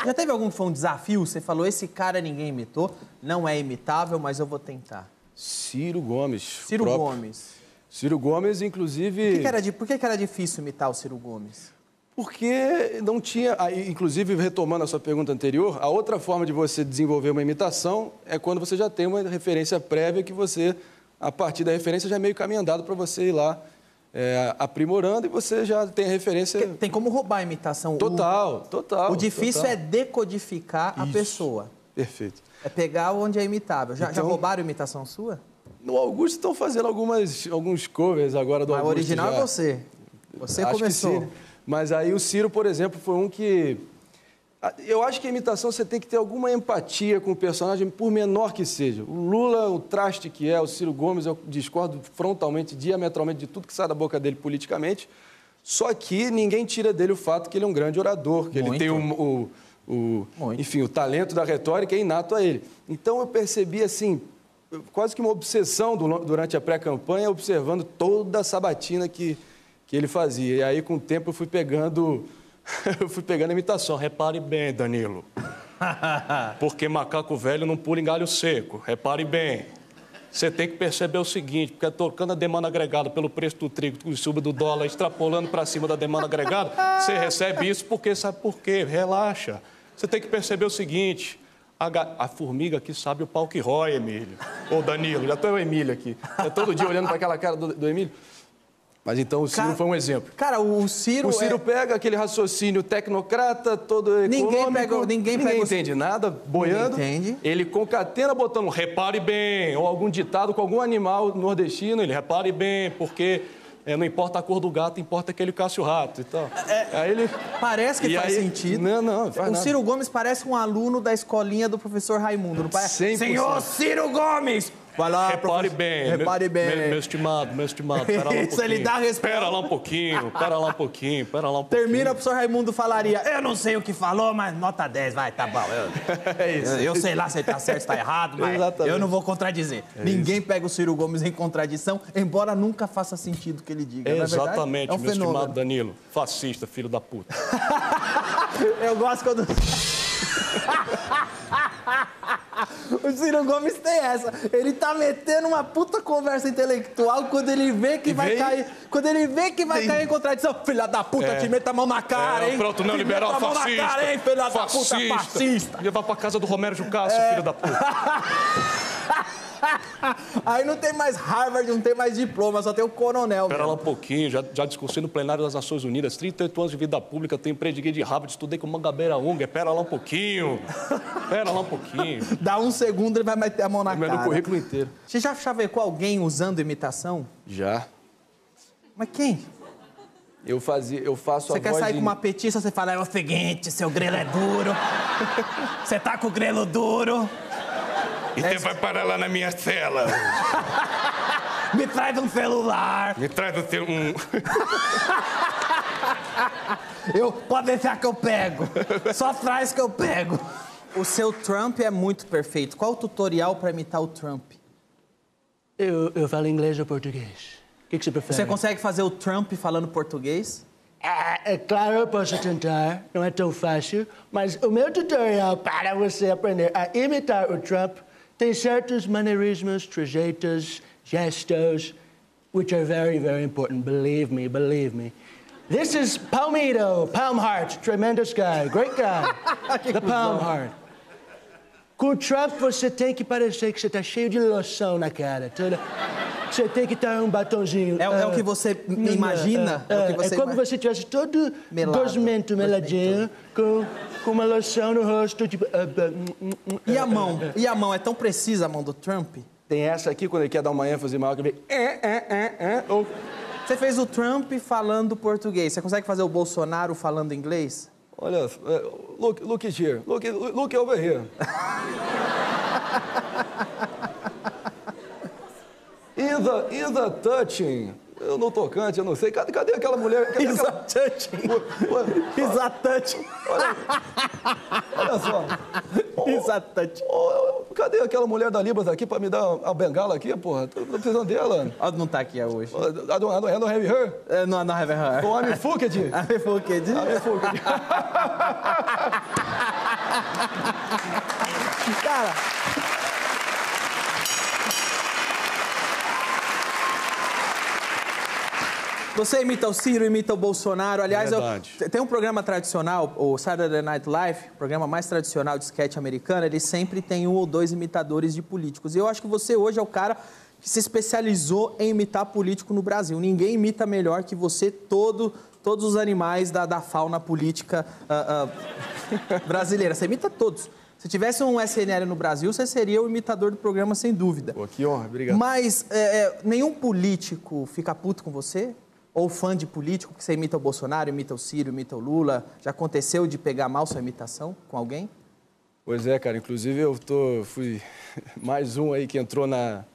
Speaker 6: Já teve algum que foi um desafio? Você falou, esse cara ninguém imitou, não é imitável, mas eu vou tentar.
Speaker 10: Ciro Gomes.
Speaker 6: Ciro
Speaker 10: próprio.
Speaker 6: Gomes.
Speaker 10: Ciro Gomes,
Speaker 6: Por
Speaker 10: inclusive.
Speaker 6: que, que era, por que, que era difícil imitar o Ciro Gomes?
Speaker 10: Porque não tinha. Inclusive, retomando a sua pergunta anterior, a outra forma de você desenvolver uma imitação é quando você já tem uma referência prévia que você, a partir da referência, já é meio caminho andado para você ir lá é, aprimorando e você já tem a referência.
Speaker 6: Tem como roubar a imitação.
Speaker 10: Total, total.
Speaker 6: O difícil
Speaker 10: total.
Speaker 6: é decodificar a
Speaker 10: Isso.
Speaker 6: pessoa.
Speaker 10: Perfeito.
Speaker 6: É pegar onde é imitável. Já, já
Speaker 10: Então-
Speaker 6: roubaram imitação sua?
Speaker 10: No Augusto estão fazendo algumas, alguns covers agora do
Speaker 6: Mas o
Speaker 10: Augusto.
Speaker 6: original
Speaker 10: já.
Speaker 6: é você. Você
Speaker 10: Acho que
Speaker 6: começou.
Speaker 10: sim? Mas aí o Ciro, por exemplo, foi um que. Eu acho que a imitação você tem que ter alguma empatia com o personagem, por menor que seja. O Lula, o traste que é, o Ciro Gomes, eu discordo frontalmente, diametralmente de tudo que sai da boca dele politicamente. Só que ninguém tira dele o fato que ele é um grande orador, que ele
Speaker 6: Muito.
Speaker 10: tem o, o, o- enfim, o talento da retórica é inato a ele. Então eu percebi assim, quase que uma obsessão do- durante a pré-campanha, observando toda a sabatina que, que ele fazia. E aí, com o tempo, eu fui pegando, eu fui pegando a imitação. Repare bem, Danilo. Porque macaco velho não pula em galho seco. Repare bem. Você tem que perceber o seguinte, porque tocando a demanda agregada pelo preço do trigo, com o suba do dólar, extrapolando para cima da demanda agregada, você recebe isso porque sabe por quê? Relaxa. Você tem que perceber o seguinte, a, a formiga aqui sabe o pau que rói, Emílio. Ô, Danilo, já tô o Emílio aqui. Eu todo dia olhando para aquela cara do, do Emílio. Mas então o Ciro
Speaker 6: Cara-
Speaker 10: foi um exemplo.
Speaker 6: Cara, o Ciro.
Speaker 10: O Ciro
Speaker 6: é-
Speaker 10: pega aquele raciocínio tecnocrata, todo
Speaker 6: Ninguém
Speaker 10: econômico,
Speaker 6: pega- ninguém pega o-
Speaker 10: entende nada, boiando.
Speaker 6: entende.
Speaker 10: Ele concatena botando repare bem, ou algum ditado com algum animal nordestino, ele repare bem, porque é, não importa a cor do gato, importa aquele Cássio Rato e tal. aí ele...
Speaker 6: Parece que
Speaker 10: E
Speaker 6: faz
Speaker 10: aí-
Speaker 6: sentido.
Speaker 10: Não, não, faz
Speaker 6: O
Speaker 10: nada.
Speaker 6: Ciro Gomes parece um aluno da escolinha do professor Raimundo, não parece?
Speaker 10: 100%.
Speaker 6: Senhor Ciro Gomes! Vai lá,
Speaker 8: Repare
Speaker 6: professor-
Speaker 8: bem.
Speaker 6: Repare
Speaker 8: meu,
Speaker 6: bem.
Speaker 8: Meu, meu estimado, meu estimado, pera lá um
Speaker 6: Isso, ele dá resposta.
Speaker 8: Pera lá um pouquinho, pera lá um pouquinho, pera lá um pouquinho.
Speaker 6: Termina, o professor Raimundo falaria: Eu não sei o que falou, mas nota 10, vai, tá bom. Eu,
Speaker 10: É isso.
Speaker 6: eu, eu sei lá se ele tá certo, se tá errado, mas
Speaker 10: Exatamente.
Speaker 6: eu não vou contradizer.
Speaker 8: É
Speaker 6: Ninguém pega o Ciro Gomes em contradição, embora nunca faça sentido o que ele diga. é?
Speaker 8: Exatamente,
Speaker 6: é um
Speaker 8: meu
Speaker 6: fenômeno.
Speaker 8: estimado Danilo. Fascista, filho da puta.
Speaker 6: Eu gosto quando. o Ciro Gomes tem essa. Ele tá metendo uma puta conversa intelectual quando ele vê que
Speaker 8: E
Speaker 6: vai
Speaker 8: vem-
Speaker 6: cair. Quando ele vê que vai cair em contradição. Filha da puta,
Speaker 8: É.
Speaker 6: te meta a mão na cara,
Speaker 8: É,
Speaker 6: hein?
Speaker 8: Pronto, não liberal
Speaker 6: meta a mão
Speaker 8: fascista.
Speaker 6: na cara, hein, filha da puta, fascista. É.
Speaker 8: Levar pra casa do Romero Jucácio, filho da puta.
Speaker 6: Aí não tem mais Harvard, não tem mais diploma, só tem o coronel.
Speaker 8: Pera
Speaker 6: mesmo.
Speaker 8: lá um pouquinho, já, já discursei no plenário das Nações Unidas, 38 anos de vida pública, tenho prediguei de Harvard, estudei com Mangabeira Unger, pera lá um pouquinho, pera lá um pouquinho.
Speaker 6: Dá um segundo, ele vai meter a mão na
Speaker 10: Mas
Speaker 6: cara.
Speaker 10: no currículo inteiro.
Speaker 6: Você já chavecou alguém usando imitação?
Speaker 10: Já.
Speaker 6: Mas quem?
Speaker 10: Eu, fazia, eu faço
Speaker 6: Você
Speaker 10: a
Speaker 6: quer
Speaker 10: voz
Speaker 6: sair
Speaker 10: de-
Speaker 6: com uma petista, você fala, é o seguinte, seu grelo é duro. Você tá com o grelo duro.
Speaker 11: E você vai parar lá na minha cela.
Speaker 6: Me traz um celular.
Speaker 11: Me traz o seu... Um...
Speaker 6: Eu, pode deixar que eu pego. Só traz que eu pego. O seu Trump é muito perfeito. Qual o tutorial pra imitar o Trump?
Speaker 12: Eu, eu falo inglês ou português? O que, que você prefere?
Speaker 6: Você consegue fazer o Trump falando português?
Speaker 12: Ah, é claro, eu posso tentar. Não é tão fácil. Mas o meu tutorial para você aprender a imitar o Trump tem certos maneirismos, trejeitos, gestos, which are very, very important. Believe me, believe me. This is Palmito, Palm Heart, tremendous guy, great guy. the Palm Heart. Com o Trump você tem que parecer que você está cheio de loção na cara. Toda... Você tem que estar um batonzinho.
Speaker 6: É, é o que você imagina?
Speaker 12: É,
Speaker 6: É o que
Speaker 12: é
Speaker 6: você
Speaker 12: como
Speaker 6: ima-
Speaker 12: se tivesse todo
Speaker 6: Melado.
Speaker 12: gosmento, meladinho, com, com uma loção no rosto, tipo... ah, hum, hum, hum,
Speaker 6: E a mão? E a mão? É tão precisa a mão do Trump?
Speaker 10: Tem essa aqui, quando ele quer dar uma ênfase maior, que vem... É, é, é, é, ou...
Speaker 6: Você fez o Trump falando português. Você consegue fazer o Bolsonaro falando inglês?
Speaker 10: Olha, é, look, look here, look, look over here. In the, in the touching. Eu no tocante, eu não sei. Cadê, cadê aquela mulher? Cadê
Speaker 6: Is
Speaker 10: aquela...
Speaker 6: a touching.
Speaker 10: Ué,
Speaker 6: Is a touching.
Speaker 10: Olha só.
Speaker 6: A touching.
Speaker 10: Ô, cadê aquela mulher da Libras aqui pra me dar a bengala aqui, porra? Tô, tô precisando dela.
Speaker 6: Ela não tá aqui hoje.
Speaker 10: I don't, I don't, I don't have her.
Speaker 6: Uh, no, I don't have her.
Speaker 10: Oh, I'm fucked.
Speaker 6: I'm fucked.
Speaker 10: I'm fucked.
Speaker 6: Cara, Você imita o Ciro, imita o Bolsonaro. Aliás, eu- tem um programa tradicional, o Saturday Night Live, programa mais tradicional de sketch americano, ele sempre tem um ou dois imitadores de políticos. E eu acho que você hoje é o cara que se especializou em imitar político no Brasil. Ninguém imita melhor que você todo, todos os animais da, da fauna política ah, ah, brasileira. Você imita todos. Se tivesse um SNL no Brasil, você seria o imitador do programa, sem dúvida.
Speaker 10: Pô, que honra, obrigado.
Speaker 6: Mas é, é, nenhum político fica puto com você? Ou fã de político, que você imita o Bolsonaro, imita o Ciro, imita o Lula? Já aconteceu de pegar mal sua imitação com alguém?
Speaker 10: Pois é, cara. Inclusive, eu tô, fui mais um aí que entrou na,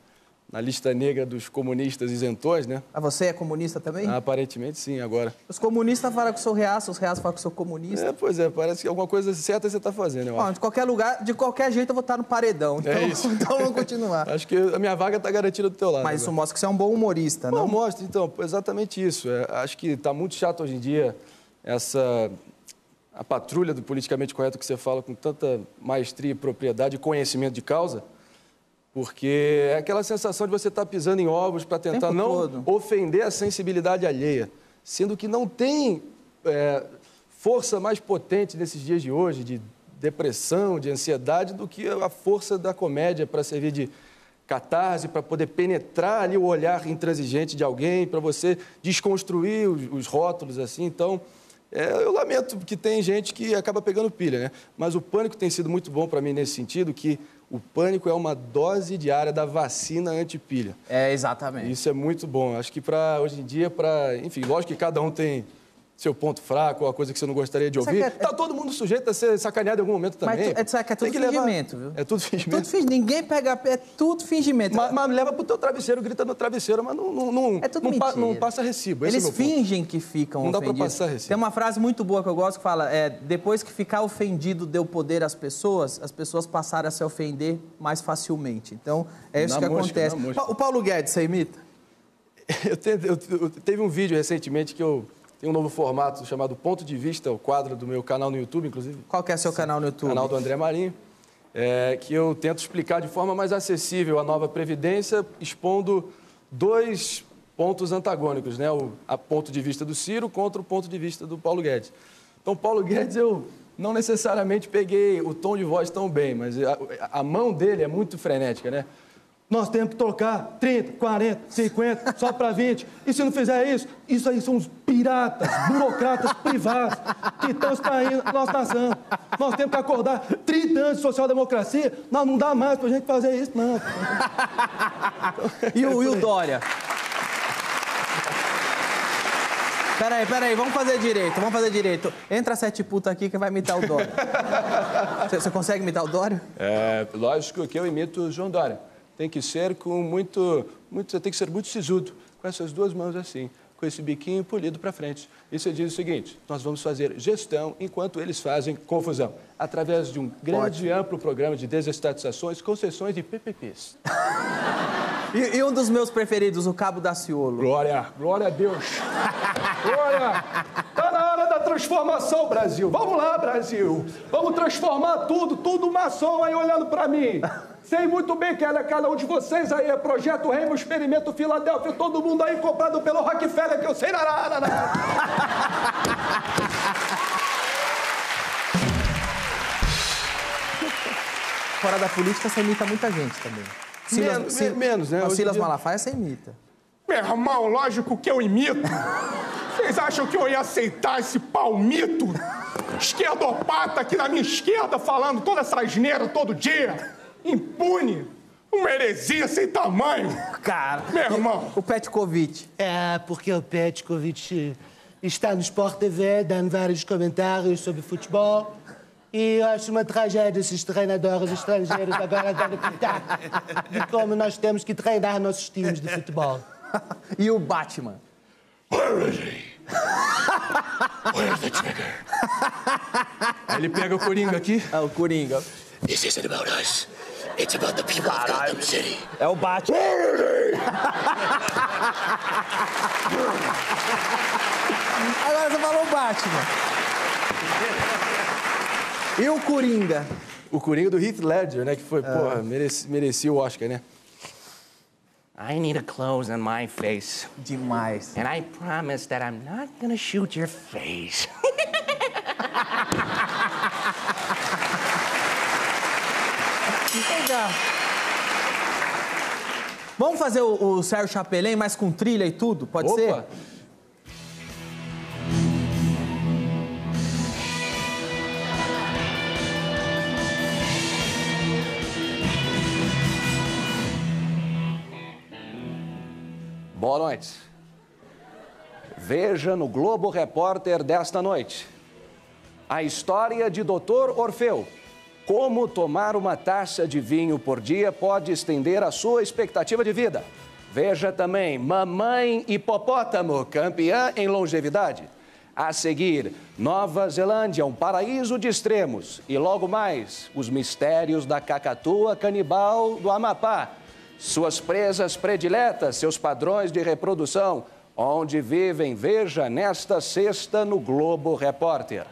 Speaker 10: na lista negra dos comunistas isentões, né?
Speaker 6: Ah, você é comunista também?
Speaker 10: Aparentemente, sim, agora.
Speaker 6: Os comunistas falam que sou reaça, os reaças falam que sou comunista.
Speaker 10: É, pois é, parece que alguma coisa certa você está fazendo, eu
Speaker 6: Bom,
Speaker 10: acho.
Speaker 6: de qualquer lugar, de qualquer jeito eu vou estar no paredão. Então,
Speaker 10: É isso.
Speaker 6: então vamos continuar.
Speaker 10: Acho que a minha vaga está garantida do teu lado.
Speaker 6: Mas isso
Speaker 10: agora.
Speaker 6: mostra que você é um bom humorista,
Speaker 10: Não,
Speaker 6: não?
Speaker 10: mostra, então, exatamente isso. É, acho que está muito chato hoje em dia essa a patrulha do politicamente correto que você fala com tanta maestria, propriedade e conhecimento de causa, porque é aquela sensação de você estar pisando em ovos para tentar não
Speaker 6: todo.
Speaker 10: ofender a sensibilidade alheia, sendo que não tem é, força mais potente nesses dias de hoje de depressão, de ansiedade, do que a força da comédia para servir de catarse, para poder penetrar ali o olhar intransigente de alguém, para você desconstruir os, os rótulos assim. Então, é, eu lamento que tem gente que acaba pegando pilha, né? Mas o pânico tem sido muito bom para mim nesse sentido, que o pânico é uma dose diária da vacina antipilha.
Speaker 6: É, exatamente.
Speaker 10: Isso é muito bom. Acho que para hoje em dia, para, enfim, lógico que cada um tem seu ponto fraco, ou a coisa que você não gostaria de ouvir.
Speaker 6: aqui é-
Speaker 10: Tá todo mundo sujeito a ser sacaneado em algum momento também.
Speaker 6: Mas tu- é, é tudo
Speaker 10: que levar-
Speaker 6: fingimento, viu?
Speaker 10: É tudo fingimento.
Speaker 6: Tudo fingi- Ninguém pega... É tudo fingimento.
Speaker 10: Mas, mas leva pro teu travesseiro, grita no travesseiro, mas não, não, não,
Speaker 6: É tudo
Speaker 10: não, pa- não passa recibo. Esse
Speaker 6: Eles
Speaker 10: é ponto.
Speaker 6: fingem que ficam
Speaker 10: Não dá pra
Speaker 6: ofendidos.
Speaker 10: passar recibo.
Speaker 6: Tem uma frase muito boa que eu gosto que fala: é, depois que ficar ofendido deu poder às pessoas, as pessoas passaram a se ofender mais facilmente. Então, é isso
Speaker 10: Na
Speaker 6: que
Speaker 10: mosca,
Speaker 6: acontece. O Paulo Guedes, você imita?
Speaker 10: Eu, te- eu- eu- teve um vídeo recentemente que eu tenho um novo formato chamado Ponto de Vista, o quadro do meu canal no YouTube, inclusive.
Speaker 6: Qual que é seu canal no YouTube?
Speaker 10: Canal do André Marinho. é, que eu tento explicar de forma mais acessível a nova Previdência, expondo dois pontos antagônicos, né? O a ponto de vista do Ciro contra o ponto de vista do Paulo Guedes. Então, Paulo Guedes, eu não necessariamente peguei o tom de voz tão bem, mas a, a mão dele é muito frenética, né?
Speaker 12: Nós temos que tocar 30, 40, 50, só para 20. E se não fizer isso, isso aí são os piratas, burocratas privados que estão extraindo a nossa nação. Nós temos que acordar 30 anos de social-democracia. Não, não dá mais pra gente fazer isso, não.
Speaker 6: E o, e o Dória? Peraí, peraí, vamos fazer direito, vamos fazer direito. Entra sete puta aqui que vai imitar o Dório. Você consegue imitar o Dório?
Speaker 10: É, lógico que eu imito o João Dória. Tem que ser com muito, muito, você tem que ser muito sisudo, com essas duas mãos assim, com esse biquinho polido para frente. E você diz o seguinte: nós vamos fazer gestão enquanto eles fazem confusão, através de um grande e amplo programa de desestatizações, concessões e PPPs.
Speaker 6: E, e um dos meus preferidos, o Cabo Daciolo.
Speaker 10: Glória, glória a Deus. Glória! Tá na hora da transformação, Brasil. Vamos lá, Brasil. Vamos transformar tudo, tudo maçom aí olhando pra mim. Sei muito bem que é cada um de vocês aí, é Projeto Remo, Experimento Filadélfia, todo mundo aí comprado pelo Rockefeller, que eu sei. Nararara.
Speaker 6: Fora da política, você imita muita gente também.
Speaker 10: Menos-
Speaker 6: Sil-
Speaker 10: menos, né?
Speaker 6: Silas Malafaia você imita.
Speaker 11: Meu irmão, lógico que eu imito. Vocês acham que eu ia aceitar esse palmito esquerdopata aqui na minha esquerda falando toda essa asneira todo dia? Impune. Uma heresia sem tamanho.
Speaker 6: Cara.
Speaker 11: Meu irmão.
Speaker 6: O Petkovic.
Speaker 12: É, porque o Petkovic está no Sport TV dando vários comentários sobre futebol. E eu acho uma tragédia esses treinadores estrangeiros agora dando pitaco de como nós temos que treinar nossos times de futebol.
Speaker 6: E o Batman?
Speaker 10: Aí ele pega o Coringa aqui.
Speaker 6: É o Coringa.
Speaker 13: This isn't about us. It's about the people of Gotham City.
Speaker 6: É o Batman. Agora você falou o Batman. E o Coringa?
Speaker 10: O Coringa do Heath Ledger, né? Que foi, porra, mereci- merecia o Oscar, né?
Speaker 13: I need a close on my face.
Speaker 6: Demais.
Speaker 13: And I promise that I'm not gonna shoot your face.
Speaker 6: Legal. Vamos fazer o, o Sérgio Chapelin, mas com trilha e tudo? Pode
Speaker 10: Opa.
Speaker 6: ser?
Speaker 10: Boa noite. Veja no Globo Repórter desta noite a história de Dr. Orfeu. Como tomar uma taça de vinho por dia pode estender a sua expectativa de vida. Veja também Mamãe Hipopótamo, campeã em longevidade. A seguir, Nova Zelândia, um paraíso de extremos. E logo mais, os mistérios da cacatua canibal do Amapá. Suas presas prediletas, seus padrões de reprodução. Onde vivem, veja nesta sexta no Globo Repórter.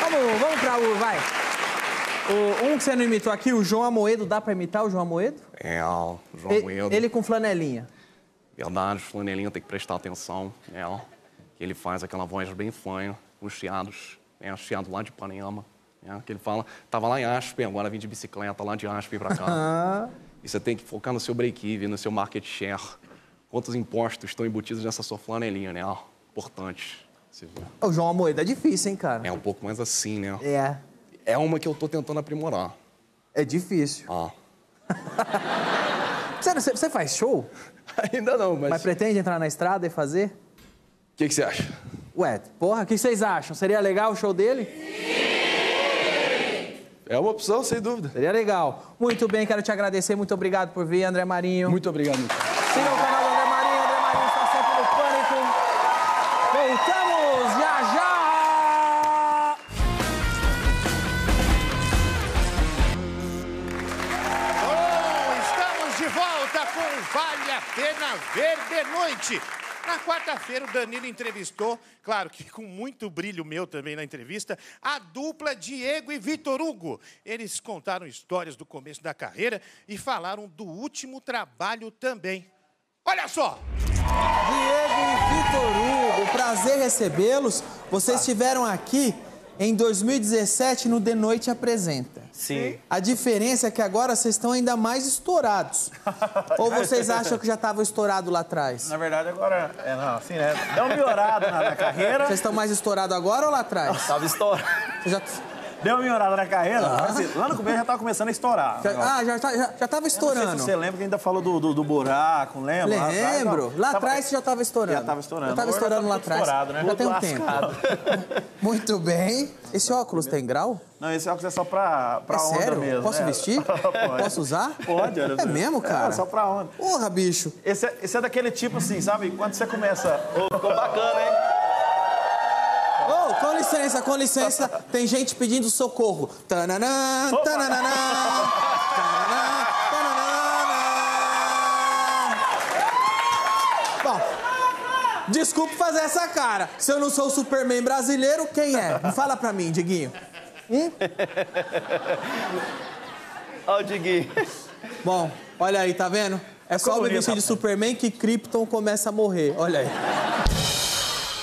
Speaker 6: Vamos, vamos pra o. Vai. O, um que você não imitou aqui, o João Amoedo. Dá pra imitar o João Amoedo?
Speaker 13: É, o João
Speaker 6: E-
Speaker 13: Moedo.
Speaker 6: Ele com flanelinha.
Speaker 13: Verdade, o flanelinha tem que prestar atenção, né? Que ele faz aquela voz bem fanha, com chiados, né? Chiado lá de Ipanema, né? Que ele fala, tava lá em Aspen, agora vim de bicicleta lá de Aspen pra cá. e você tem que focar no seu break-even, no seu market share. Quantos impostos estão embutidos nessa sua flanelinha, né? Importante. Você vê.
Speaker 6: O João Amoedo é difícil, hein, cara?
Speaker 13: É um pouco mais assim, né?
Speaker 6: É.
Speaker 13: É uma que eu tô tentando aprimorar.
Speaker 6: É difícil. Sério, você, você faz show?
Speaker 10: Ainda não, mas.
Speaker 6: Mas pretende entrar na estrada e fazer?
Speaker 10: O que, que você acha?
Speaker 6: Ué, porra, o que vocês acham? Seria legal o show dele?
Speaker 10: É uma opção, sem dúvida.
Speaker 6: Seria legal. Muito bem, quero te agradecer. Muito obrigado por vir, André Marinho.
Speaker 10: Muito obrigado.
Speaker 6: Siga o canal do André Marinho. André Marinho está sempre no pânico. Voltamos já já!
Speaker 1: Bom, estamos de volta com Vale a Pena Ver de Noite. Na quarta-feira, o Danilo entrevistou, claro que com muito brilho meu também na entrevista, a dupla Diego e Vitor Hugo. Eles contaram histórias do começo da carreira e falaram do último trabalho também. Olha só!
Speaker 6: Diego e Vitor Hugo, prazer recebê-los. Vocês estiveram aqui em 2017 no The Noite Apresenta.
Speaker 14: Sim.
Speaker 6: A diferença é que agora vocês estão ainda mais estourados. Ou vocês acham que já estavam estourados lá atrás?
Speaker 14: Na verdade, agora, é, não, assim, né? Deu uma melhorada na, na carreira.
Speaker 6: Vocês estão mais estourados agora ou lá atrás?
Speaker 14: Tava estourado.
Speaker 6: Você já...
Speaker 14: Deu uma melhorada na carreira.
Speaker 6: Ah.
Speaker 14: mas, assim, lá no começo já tava começando a estourar.
Speaker 6: Já- ah, já, tá- já, já tava estourando.
Speaker 14: se você lembra que ainda falou do, do, do buraco, lembra?
Speaker 6: Lembro. Lá atrás você já tava estourando.
Speaker 14: Já tava estourando.
Speaker 6: Já tava
Speaker 14: Agora
Speaker 6: estourando lá atrás.
Speaker 14: estourado, né?
Speaker 6: Já tem um tempo. Muito bem. Esse óculos tem grau?
Speaker 14: Não, esse óculos é só pra, pra
Speaker 6: É
Speaker 14: onda
Speaker 6: sério?
Speaker 14: mesmo.
Speaker 6: Posso
Speaker 14: né?
Speaker 6: vestir?
Speaker 14: Pode.
Speaker 6: Posso usar?
Speaker 14: Pode, olha.
Speaker 6: É mesmo, cara?
Speaker 14: É, só pra onda.
Speaker 6: Porra, bicho.
Speaker 14: Esse é, esse é daquele tipo assim, sabe? Quando você começa... Ô, ficou bacana, hein?
Speaker 6: Ô, com licença, com licença. Tem gente pedindo socorro. Tananã, tananã, tananã, tananã. Bom, desculpe fazer essa cara. Se eu não sou o Superman brasileiro, quem é? Fala pra mim, Diguinho. Hum?
Speaker 14: Ó o Diguinho.
Speaker 6: Bom, olha aí, tá vendo? É só
Speaker 14: bonito,
Speaker 6: vestir de. Superman que Krypton começa a morrer. Olha aí.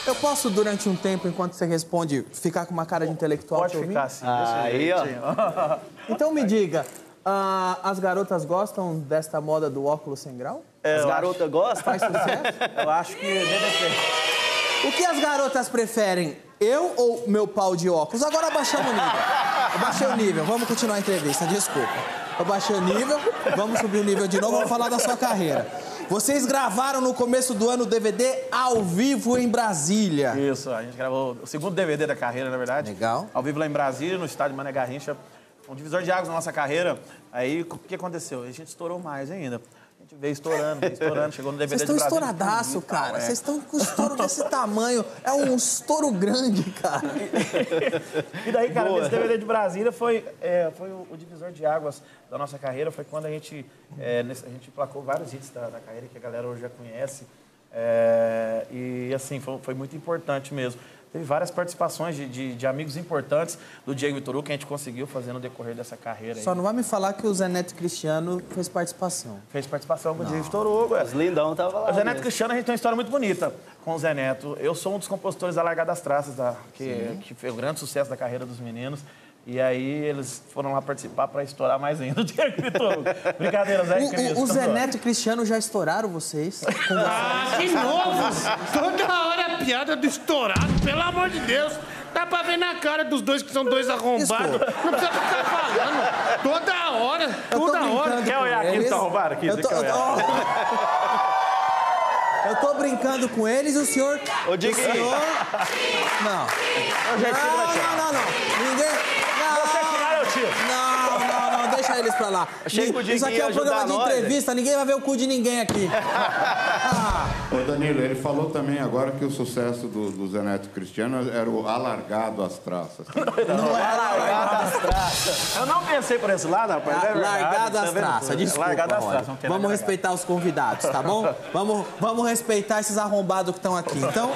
Speaker 6: Eu posso, durante um tempo, enquanto você responde, ficar com uma cara de intelectual?
Speaker 14: Pode ficar assim. desse
Speaker 6: Aí, ó. Então me diga, ah, as garotas gostam desta moda do óculos sem grau?
Speaker 14: É,
Speaker 6: as
Speaker 14: eu
Speaker 6: garotas
Speaker 14: acho-
Speaker 6: gostam? Faz sucesso?
Speaker 14: Eu acho que deve
Speaker 6: O que as garotas preferem? Eu ou meu pau de óculos? Agora abaixamos o nível. Eu baixei o nível, vamos continuar a entrevista, desculpa. Eu baixei o nível, vamos subir o nível de novo, vamos falar da sua carreira. Vocês gravaram no começo do ano o DVD ao vivo em Brasília.
Speaker 14: Isso, a gente gravou o segundo DVD da carreira, na verdade.
Speaker 6: Legal.
Speaker 14: Ao vivo lá em Brasília, no estádio Mané Garrincha. Um divisor de águas na nossa carreira. Aí, o que aconteceu? A gente estourou mais ainda. A gente veio estourando, veio estourando, chegou no DVD
Speaker 6: Vocês estão estouradaço, cara.
Speaker 14: é.
Speaker 6: Vocês estão com estouro desse tamanho. É um estouro grande, cara.
Speaker 14: E daí, cara,
Speaker 6: Boa.
Speaker 14: esse DVD de Brasília foi, é, foi o, o divisor de águas da nossa carreira. Foi quando a gente, é, nesse- a gente placou vários hits da, da carreira que a galera hoje já conhece. É, e, assim, foi, foi muito importante mesmo. Teve várias participações de, de- de amigos importantes do Diego Vitor Hugo que a gente conseguiu fazer no decorrer dessa carreira. aí.
Speaker 6: Só não vai me falar que o Zé Neto Cristiano fez participação.
Speaker 14: Fez participação com o Diego Vitor Hugo. é.
Speaker 15: Os lindão tava lá.
Speaker 14: O Zé Neto
Speaker 15: mesmo.
Speaker 14: Cristiano, a gente tem uma história muito bonita com o Zé Neto. Eu sou um dos compositores da Largada das Traças, da, que, que foi o grande sucesso da carreira dos meninos. E aí eles foram lá participar para estourar mais ainda o Diego Vitor. Brincadeira, Zé.
Speaker 6: O,
Speaker 14: Cris,
Speaker 6: o- o Zé. Neto e Cristiano já estouraram vocês? Com
Speaker 1: Ah, de novo! Toda hora a piada do estourado, pelo amor de Deus. Dá pra ver na cara dos dois que são dois arrombados. Não precisa ficar falando. Toda hora, toda hora.
Speaker 6: brincando com eles. Eu tô, eu, tô- eu tô brincando com eles e o senhor.
Speaker 15: Ô,
Speaker 6: o senhor. Não. Não, não, não, não. Ninguém. Não.
Speaker 14: Você tirar, eu tiro.
Speaker 6: Não, não, não. Deixa eles pra lá.
Speaker 15: Achei que o
Speaker 6: Isso aqui é um programa de entrevista. Ninguém vai ver o cu de ninguém aqui.
Speaker 16: Ô Danilo, ele falou também agora que o sucesso do, do Zé Neto Cristiano era o alargado às traças.
Speaker 14: Não é largada as traças. Eu não pensei por esse lado, rapaz. é
Speaker 6: Largado as
Speaker 14: vendo?
Speaker 6: traças, desculpa.
Speaker 14: Largado
Speaker 6: Rony.
Speaker 14: traças. não
Speaker 6: Vamos respeitar os convidados, tá bom? Vamos, vamos respeitar esses arrombados que estão aqui. Então,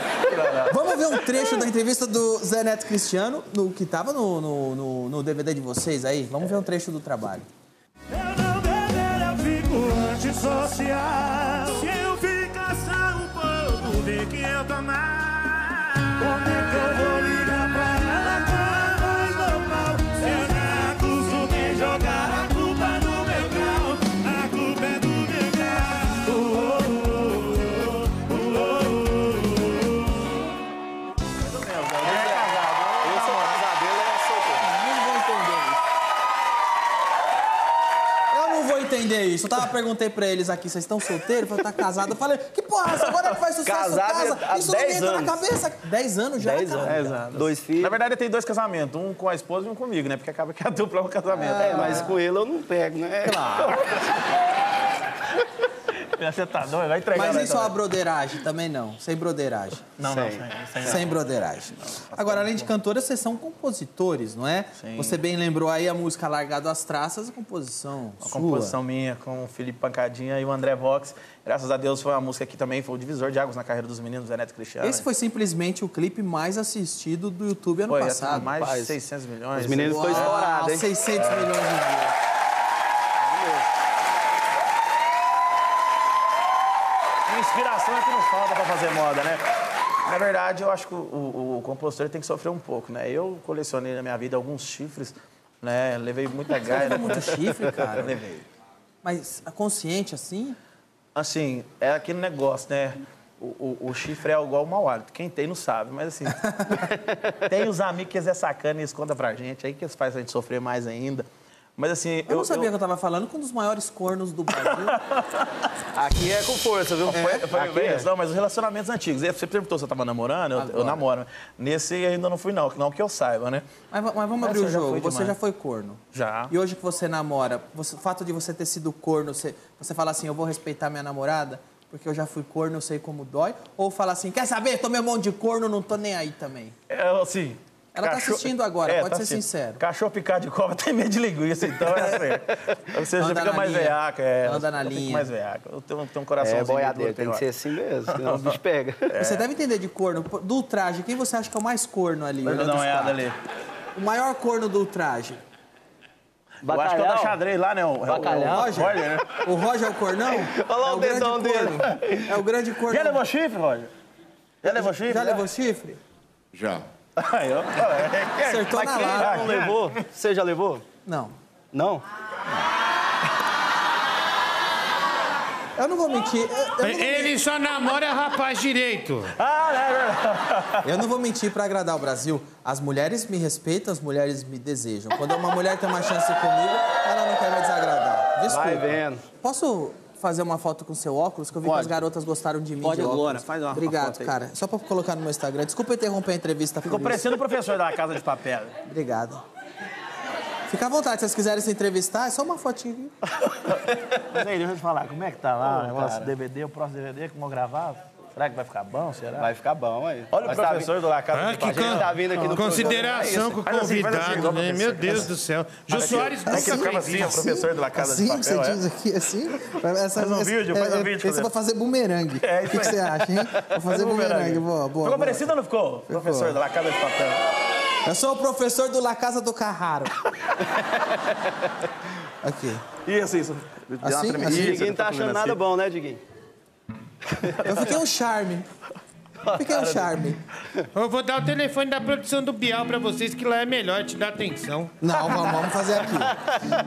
Speaker 6: vamos ver um trecho da entrevista do Zé Neto Cristiano, no, que tava no, no, no- no DVD de vocês aí. Vamos ver um trecho do trabalho.
Speaker 17: Eu fico antissocial. Se eu ficar só um pouco, vê que eu tô mal. Como é que eu vou
Speaker 6: perguntei pra eles aqui, vocês estão solteiros? Eu falei, tá casado. Eu falei, que porra, é agora é que faz sucesso
Speaker 15: Casado
Speaker 6: casa?
Speaker 15: há
Speaker 6: Isso não
Speaker 15: 10
Speaker 6: entra na
Speaker 15: anos.
Speaker 6: cabeça. 10 anos já,
Speaker 15: 10
Speaker 6: cara?
Speaker 15: anos.
Speaker 14: Dez anos.
Speaker 15: Dois filhos.
Speaker 14: Na verdade, tem dois casamentos. Um com a esposa e um comigo, né? Porque acaba que a dupla é um casamento.
Speaker 15: É, mas com ele eu não pego, né?
Speaker 14: Claro. Você tá doido? Vai entregar
Speaker 6: Mas é
Speaker 14: então.
Speaker 6: uma broderagem? Também não. Sem broderagem.
Speaker 14: Não, não, sem- sem não.
Speaker 6: Sem broderagem. Agora, além de cantores, vocês são compositores, não é?
Speaker 14: Sim.
Speaker 6: Você bem lembrou aí a música Largado às Traças, a composição
Speaker 14: Uma
Speaker 6: sua.
Speaker 14: composição minha com o Felipe Pancadinha e o André Vox. Graças a Deus foi uma música que também foi o divisor de águas na carreira dos meninos, Zé Neto Cristiano.
Speaker 6: Esse foi simplesmente o clipe mais assistido do YouTube ano
Speaker 14: Foi,
Speaker 6: passado.
Speaker 14: mais de
Speaker 6: Rapaz.
Speaker 14: 600 milhões.
Speaker 15: Os meninos foi
Speaker 6: Uau,
Speaker 15: estourado, hein?
Speaker 6: 600 milhões de views.
Speaker 14: É que não falta pra fazer moda, né? Na verdade, eu acho que o, o- o compositor tem que sofrer um pouco, né? Eu colecionei na minha vida alguns chifres, né? Levei muita gaia.
Speaker 6: levou muito chifre, cara?
Speaker 14: Levei.
Speaker 6: Mas a consciente assim?
Speaker 14: Assim, é aquele negócio, né? o, o- o chifre é igual o mau hálito. Quem tem não sabe, mas assim. tem os amigos que eles é sacana e eles contam pra gente, aí que eles fazem a gente sofrer mais ainda. Mas assim.
Speaker 6: Eu, não sabia que eu tava falando com um dos maiores cornos do Brasil.
Speaker 14: Aqui é com força, viu? Foi, foi
Speaker 6: Aqui
Speaker 14: bem
Speaker 6: é.
Speaker 14: Não, mas os relacionamentos antigos. Você perguntou se eu tava namorando, eu, eu namoro. Nesse ainda não fui, não. Não que eu saiba, né?
Speaker 6: Mas, mas vamos
Speaker 14: Essa
Speaker 6: abrir o
Speaker 14: eu já
Speaker 6: jogo. Você
Speaker 14: demais.
Speaker 6: já foi corno.
Speaker 14: Já.
Speaker 6: E hoje que você namora, você- o fato de você ter sido corno, você, você fala assim, eu vou respeitar minha namorada, porque eu já fui corno, eu sei como dói. Ou fala assim, quer saber? Tomei um monte de corno, não tô nem aí também.
Speaker 14: É, assim.
Speaker 6: Ela tá assistindo agora,
Speaker 14: É,
Speaker 6: pode
Speaker 14: tá
Speaker 6: ser
Speaker 14: assistindo.
Speaker 6: sincero.
Speaker 14: Cachorro picado de cobra tem medo de linguiça, então é assim. Você já
Speaker 6: Anda
Speaker 14: fica mais
Speaker 6: linha.
Speaker 14: veaca. É,
Speaker 6: Anda na linha.
Speaker 14: mais veaca. Eu tenho, tenho um coração
Speaker 15: É, boiadeiro, tem que ser assim mesmo, senão o bicho pega.
Speaker 6: Você deve entender de corno. Do ultraje, quem você acha que é o mais corno ali? Olhando
Speaker 14: dar uma
Speaker 6: os
Speaker 14: olhada ali.
Speaker 6: O maior corno do ultraje.
Speaker 14: Eu acho que é o da xadrez lá, né? O, é o-
Speaker 6: Bacalhau?
Speaker 14: o Roger, né?
Speaker 6: O Roger é o cornão?
Speaker 15: Olha lá
Speaker 6: é
Speaker 15: o dedão
Speaker 6: grande
Speaker 15: dele.
Speaker 6: corno. É o grande corno.
Speaker 14: Já levou chifre, Roger? Já levou chifre?
Speaker 6: Já levou chifre?
Speaker 16: Já.
Speaker 14: Aí, ó.
Speaker 6: Acertou
Speaker 14: Mas
Speaker 6: na
Speaker 14: quem
Speaker 6: lata.
Speaker 14: já
Speaker 15: Não levou? Você já levou?
Speaker 6: Não.
Speaker 15: Não?
Speaker 6: Eu não vou mentir. eu- eu não vou
Speaker 1: Ele só namora rapaz direito.
Speaker 14: Ah,
Speaker 6: Eu não vou mentir pra agradar o Brasil. As mulheres me respeitam, as mulheres me desejam. Quando uma mulher tem uma chance comigo, ela não quer me desagradar. Desculpa.
Speaker 15: Vai vendo.
Speaker 6: Posso fazer uma foto com seu óculos? Que eu vi que
Speaker 15: Pode.
Speaker 6: as garotas gostaram de mim
Speaker 15: Pode
Speaker 6: de
Speaker 15: agora,
Speaker 6: óculos.
Speaker 15: faz uma
Speaker 6: Obrigado, cara. Só pra colocar no meu Instagram. Desculpa interromper a entrevista.
Speaker 14: Ficou parecendo o professor da Casa de Papel.
Speaker 6: Obrigado. Fica à vontade, se vocês quiserem se entrevistar, é só uma fotinha.
Speaker 14: Mas aí, deixa eu te falar, como é que tá lá o negócio
Speaker 15: cara.
Speaker 14: DVD, o próximo DVD, como eu gravar? Será que vai ficar bom? Será?
Speaker 15: Vai ficar bom aí.
Speaker 14: Olha o
Speaker 15: Nós tá
Speaker 14: professor
Speaker 15: vindo-
Speaker 14: do La Casa
Speaker 1: Ah, que
Speaker 14: Papel.
Speaker 1: con-
Speaker 15: tá vindo aqui no
Speaker 1: consideração com o
Speaker 14: assim, assim,
Speaker 1: convidado, né?
Speaker 14: professor.
Speaker 1: Meu Deus do céu. Jô Soares nunca fez
Speaker 14: assim, o
Speaker 1: isso.
Speaker 14: professor do La Casa
Speaker 6: assim
Speaker 14: de Papel.
Speaker 6: você
Speaker 14: é?
Speaker 6: diz aqui, assim? Essa,
Speaker 14: Faz um
Speaker 6: essa-
Speaker 14: vídeo, faz um
Speaker 6: é,
Speaker 14: vídeo,
Speaker 6: Esse eu
Speaker 14: fazer.
Speaker 6: vou fazer bumerangue.
Speaker 14: É,
Speaker 6: o que, você acha, hein? Vou fazer
Speaker 14: um
Speaker 6: bumerangue. Boa, boa.
Speaker 14: Ficou parecido ou não ficou? Professor da La Casa de Papel.
Speaker 6: Eu sou o professor do La Casa do Carraro. Aqui.
Speaker 14: Isso, isso.
Speaker 6: Assim? Assim?
Speaker 15: Diguinho tá
Speaker 14: fazendo
Speaker 15: achando nada
Speaker 14: assim.
Speaker 15: bom, né, Diguinho?
Speaker 6: Eu fiquei um charme. Fiquei um charme.
Speaker 1: Eu vou dar o telefone da produção do Bial pra vocês, que lá é melhor te dar atenção.
Speaker 6: Não, vamos, vamos fazer aqui.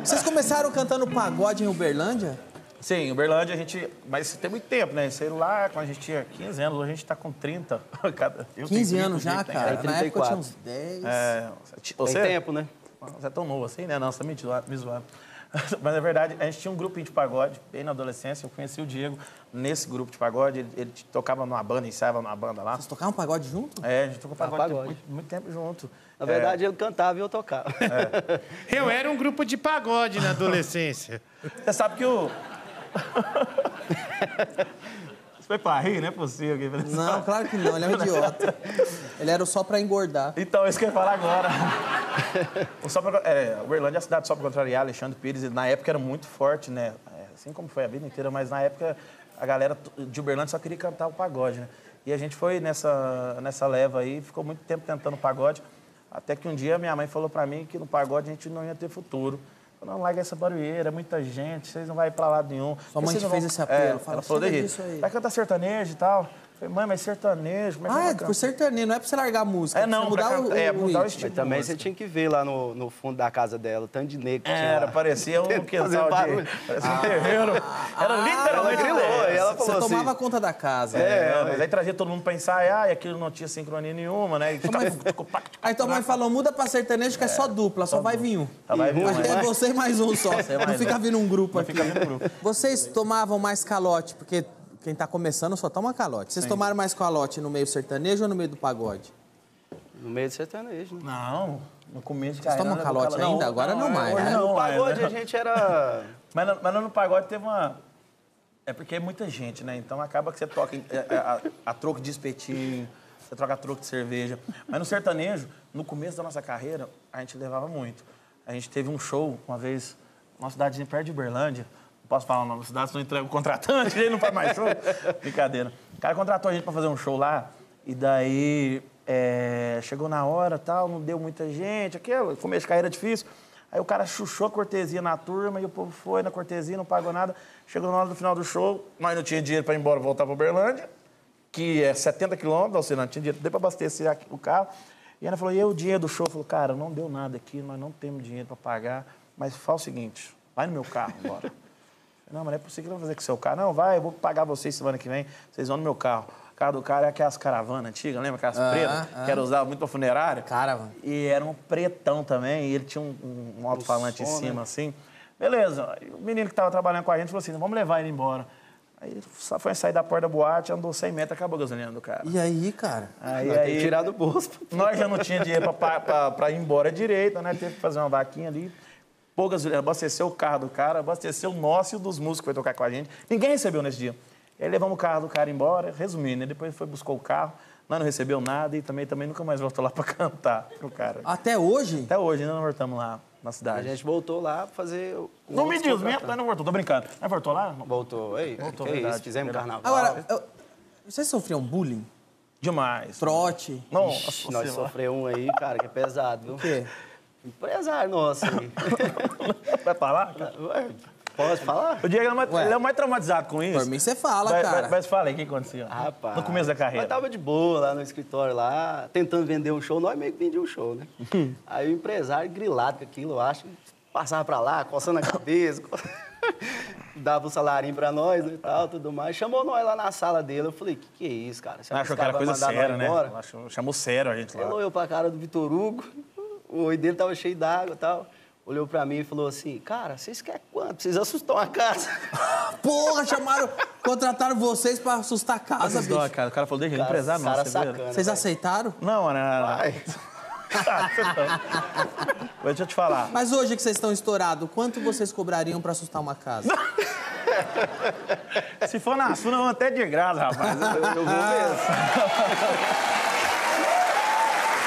Speaker 6: Vocês começaram cantando pagode em Uberlândia?
Speaker 14: Sim, Uberlândia a gente. Mas tem muito tempo, né? Sei lá, quando a gente tinha 15 anos, hoje a gente tá com 30. Cada- eu tenho
Speaker 6: 15
Speaker 14: 30,
Speaker 6: anos já,
Speaker 14: tem-
Speaker 6: cara.
Speaker 14: tem
Speaker 6: Na época eu tinha
Speaker 14: 34.
Speaker 6: uns 10.
Speaker 14: É, você,
Speaker 15: Tem tempo, né?
Speaker 14: Você é tão novo assim, né? Não, você tá me zoando. Mas, na verdade, a gente tinha um grupinho de pagode, bem na adolescência. Eu conheci o Diego nesse grupo de pagode. Ele, ele tocava numa banda, ensaiava numa banda lá.
Speaker 6: Vocês tocavam pagode junto?
Speaker 14: É, a gente tocou pagode,
Speaker 15: pagode.
Speaker 14: Muito, muito tempo junto.
Speaker 15: Na verdade, eu cantava e eu tocava.
Speaker 1: Eu era um grupo de pagode na adolescência.
Speaker 14: Você sabe que o. Foi pra rir, não é possível.
Speaker 6: Não, claro que não. Ele é um idiota. Ele era só pra engordar.
Speaker 14: Então, isso que eu ia falar agora. o só pra, é, Uberlândia é a cidade só para contrariar Alexandre Pires. E na época era muito forte, né? É, assim como foi a vida inteira, mas na época a galera de Uberlândia só queria cantar o pagode, né? E a gente foi nessa, nessa leva aí, ficou muito tempo tentando pagode. Até que um dia minha mãe falou pra mim que no pagode a gente não ia ter futuro. Não, larga essa barulheira, muita gente, vocês não vão pra lado nenhum.
Speaker 6: Sua mãe te fez
Speaker 14: vão-
Speaker 6: esse apelo,
Speaker 14: É,
Speaker 6: fala,
Speaker 14: ela falou
Speaker 6: disso aí.
Speaker 14: vai cantar sertanejo e tal. Falei, mãe, mas sertanejo, como é que
Speaker 6: Ah, é
Speaker 14: cantar?"
Speaker 6: por sertanejo, não é pra você largar a música.
Speaker 14: É,
Speaker 6: pra
Speaker 14: não,
Speaker 6: mudar
Speaker 14: pra
Speaker 6: o,
Speaker 14: cantar- é,
Speaker 6: o
Speaker 14: mudar o estilo.
Speaker 15: Mas também você tinha que ver lá no, no fundo da casa dela, o tanto de negro que tinha
Speaker 14: Era,
Speaker 15: lá.
Speaker 14: parecia um quintal
Speaker 15: barulho.
Speaker 14: de... Parecia um terreiro. Era
Speaker 6: Ah,
Speaker 14: literalmente
Speaker 15: ela grilou, e ela falou
Speaker 6: Você
Speaker 15: assim,
Speaker 6: tomava conta da casa.
Speaker 14: É, mas aí trazia todo mundo pra ensaiar e aquilo não tinha sincronia nenhuma, né? E
Speaker 6: mãe- Aí tua mãe falou, muda pra sertanejo que é só dupla, só vai vir um.
Speaker 14: Só vai vir um, né?
Speaker 6: é você e mais um só. Não fica vindo um grupo aqui.
Speaker 14: fica vindo grupo.
Speaker 6: Vocês tomavam mais calote, porque quem tá começando só toma calote. Vocês
Speaker 14: Sim.
Speaker 6: tomaram mais calote no meio sertanejo ou no meio do pagode?
Speaker 15: no meio do sertanejo, né?
Speaker 14: Não, no começo
Speaker 6: Vocês tomam calote
Speaker 14: não,
Speaker 6: ainda? Agora não mais,
Speaker 14: hoje
Speaker 6: né?
Speaker 14: Não,
Speaker 15: No pagode
Speaker 14: é,
Speaker 15: a gente era...
Speaker 14: Mas, no- mas no pagode teve uma... É porque é muita gente, né? Então acaba que você toca em- é, é, a, a troco de espetinho, você troca a troco de cerveja. Mas no sertanejo, no começo da nossa carreira, a gente levava muito. A gente teve um show uma vez, numa cidadezinha perto de Uberlândia. Posso falar o nome da cidade, senão entrega o contratante, ele não faz mais show. Brincadeira. O cara contratou a gente pra fazer um show lá, e daí é, chegou na hora tal, não deu muita gente, aquilo, começo de carreira difícil. Aí o cara chuchou a cortesia na turma e o povo foi na cortesia, não pagou nada. Chegou na hora do final do show, nós não tinha dinheiro para ir embora voltar para Uberlândia, que é 70 quilômetros, ou seja, não tinha dinheiro, deu para abastecer o carro. E ela falou, e o dinheiro do show? Falou, cara, não deu nada aqui, nós não temos dinheiro para pagar, mas faz o seguinte, vai no meu carro agora. Não, mas não é possível que vou fazer com o seu carro. Não, vai, eu vou pagar vocês semana que vem, vocês vão no meu carro. O carro do cara é aquelas caravanas antigas, lembra? Aquelas
Speaker 6: Ah,
Speaker 14: pretas,
Speaker 6: ah.
Speaker 14: que era usado muito pra funerária.
Speaker 6: Caravana.
Speaker 14: E era um pretão também, e ele tinha um, um, um alto-falante em
Speaker 6: som,
Speaker 14: cima,
Speaker 6: né?
Speaker 14: assim. Beleza, o menino que tava trabalhando com a gente falou assim, vamos levar ele embora. Aí ele sa- foi sair da porta da boate, andou 100 metros, acabou a gasolina do cara.
Speaker 6: E aí, cara?
Speaker 14: Aí,
Speaker 15: Vai
Speaker 14: aí,
Speaker 15: que tirar do bolso.
Speaker 14: Nós já não tinha dinheiro pra, pra, pra ir embora direito, né? Teve que fazer uma vaquinha ali. Pô, gasolina, abasteceu o carro do cara, abasteceu o nosso e o dos músicos que foi tocar com a gente. Ninguém recebeu nesse dia. E aí levamos o carro do cara embora, resumindo, né? depois foi buscar o carro, nós não recebeu nada e também, também nunca mais voltou lá pra cantar pro cara.
Speaker 6: Até hoje?
Speaker 14: Até hoje, ainda não voltamos lá na
Speaker 15: A
Speaker 14: cidade.
Speaker 15: gente voltou lá pra fazer. o-
Speaker 14: Não me diz, nós não voltou, tô brincando. Nós voltou lá?
Speaker 15: Voltou. Ei,
Speaker 14: Voltou,
Speaker 15: que
Speaker 14: verdade,
Speaker 15: isso, fizemos
Speaker 14: verdade.
Speaker 15: carnaval.
Speaker 6: Agora, eu- vocês sofriam bullying?
Speaker 14: Demais.
Speaker 6: Trote?
Speaker 14: Nossa,
Speaker 15: Ixi, nós sofremos um aí, cara, que é pesado, viu? O
Speaker 6: quê?
Speaker 15: Empresário nosso aí.
Speaker 14: Vai falar?
Speaker 15: Pode falar?
Speaker 14: O Diego é mais, ele é o mais traumatizado com isso.
Speaker 6: Por mim você fala,
Speaker 14: Mas-
Speaker 6: cara.
Speaker 14: Mas, mas fala aí, o que aconteceu?
Speaker 15: Rapaz.
Speaker 14: No começo da carreira.
Speaker 15: Nós tava de boa lá no escritório lá, tentando vender um show. Nós meio que vendíamos um show, né? Aí o empresário grilado com aquilo, eu acho, passava pra lá, coçando a cabeça, dava o salarinho pra nós né, e tal, tudo mais. Chamou nós lá na sala dele. Eu falei, que que é isso, cara?
Speaker 14: Achou que era
Speaker 15: vai
Speaker 14: coisa
Speaker 15: mandar nós
Speaker 14: séria, né? Chamou sério a gente lá.
Speaker 15: Ele olhou pra cara do Vitor Hugo, o olho dele tava cheio d'água e tal. Olhou pra mim e falou assim, cara, vocês querem quanto? Vocês assustam a casa.
Speaker 6: Porra, chamaram, contrataram vocês pra assustar a casa,
Speaker 14: Assustou,
Speaker 6: bicho.
Speaker 14: cara. O cara falou, deixa ele
Speaker 15: Cara,
Speaker 14: empresário, não.
Speaker 6: Vocês
Speaker 15: velho.
Speaker 6: aceitaram?
Speaker 14: Não, não, não. não.
Speaker 15: Vai.
Speaker 14: Mas deixa eu te falar.
Speaker 6: Mas hoje que vocês estão estourados, quanto vocês cobrariam pra assustar uma casa?
Speaker 14: Se for na sua, não, até de graça, rapaz.
Speaker 15: Eu, eu vou mesmo.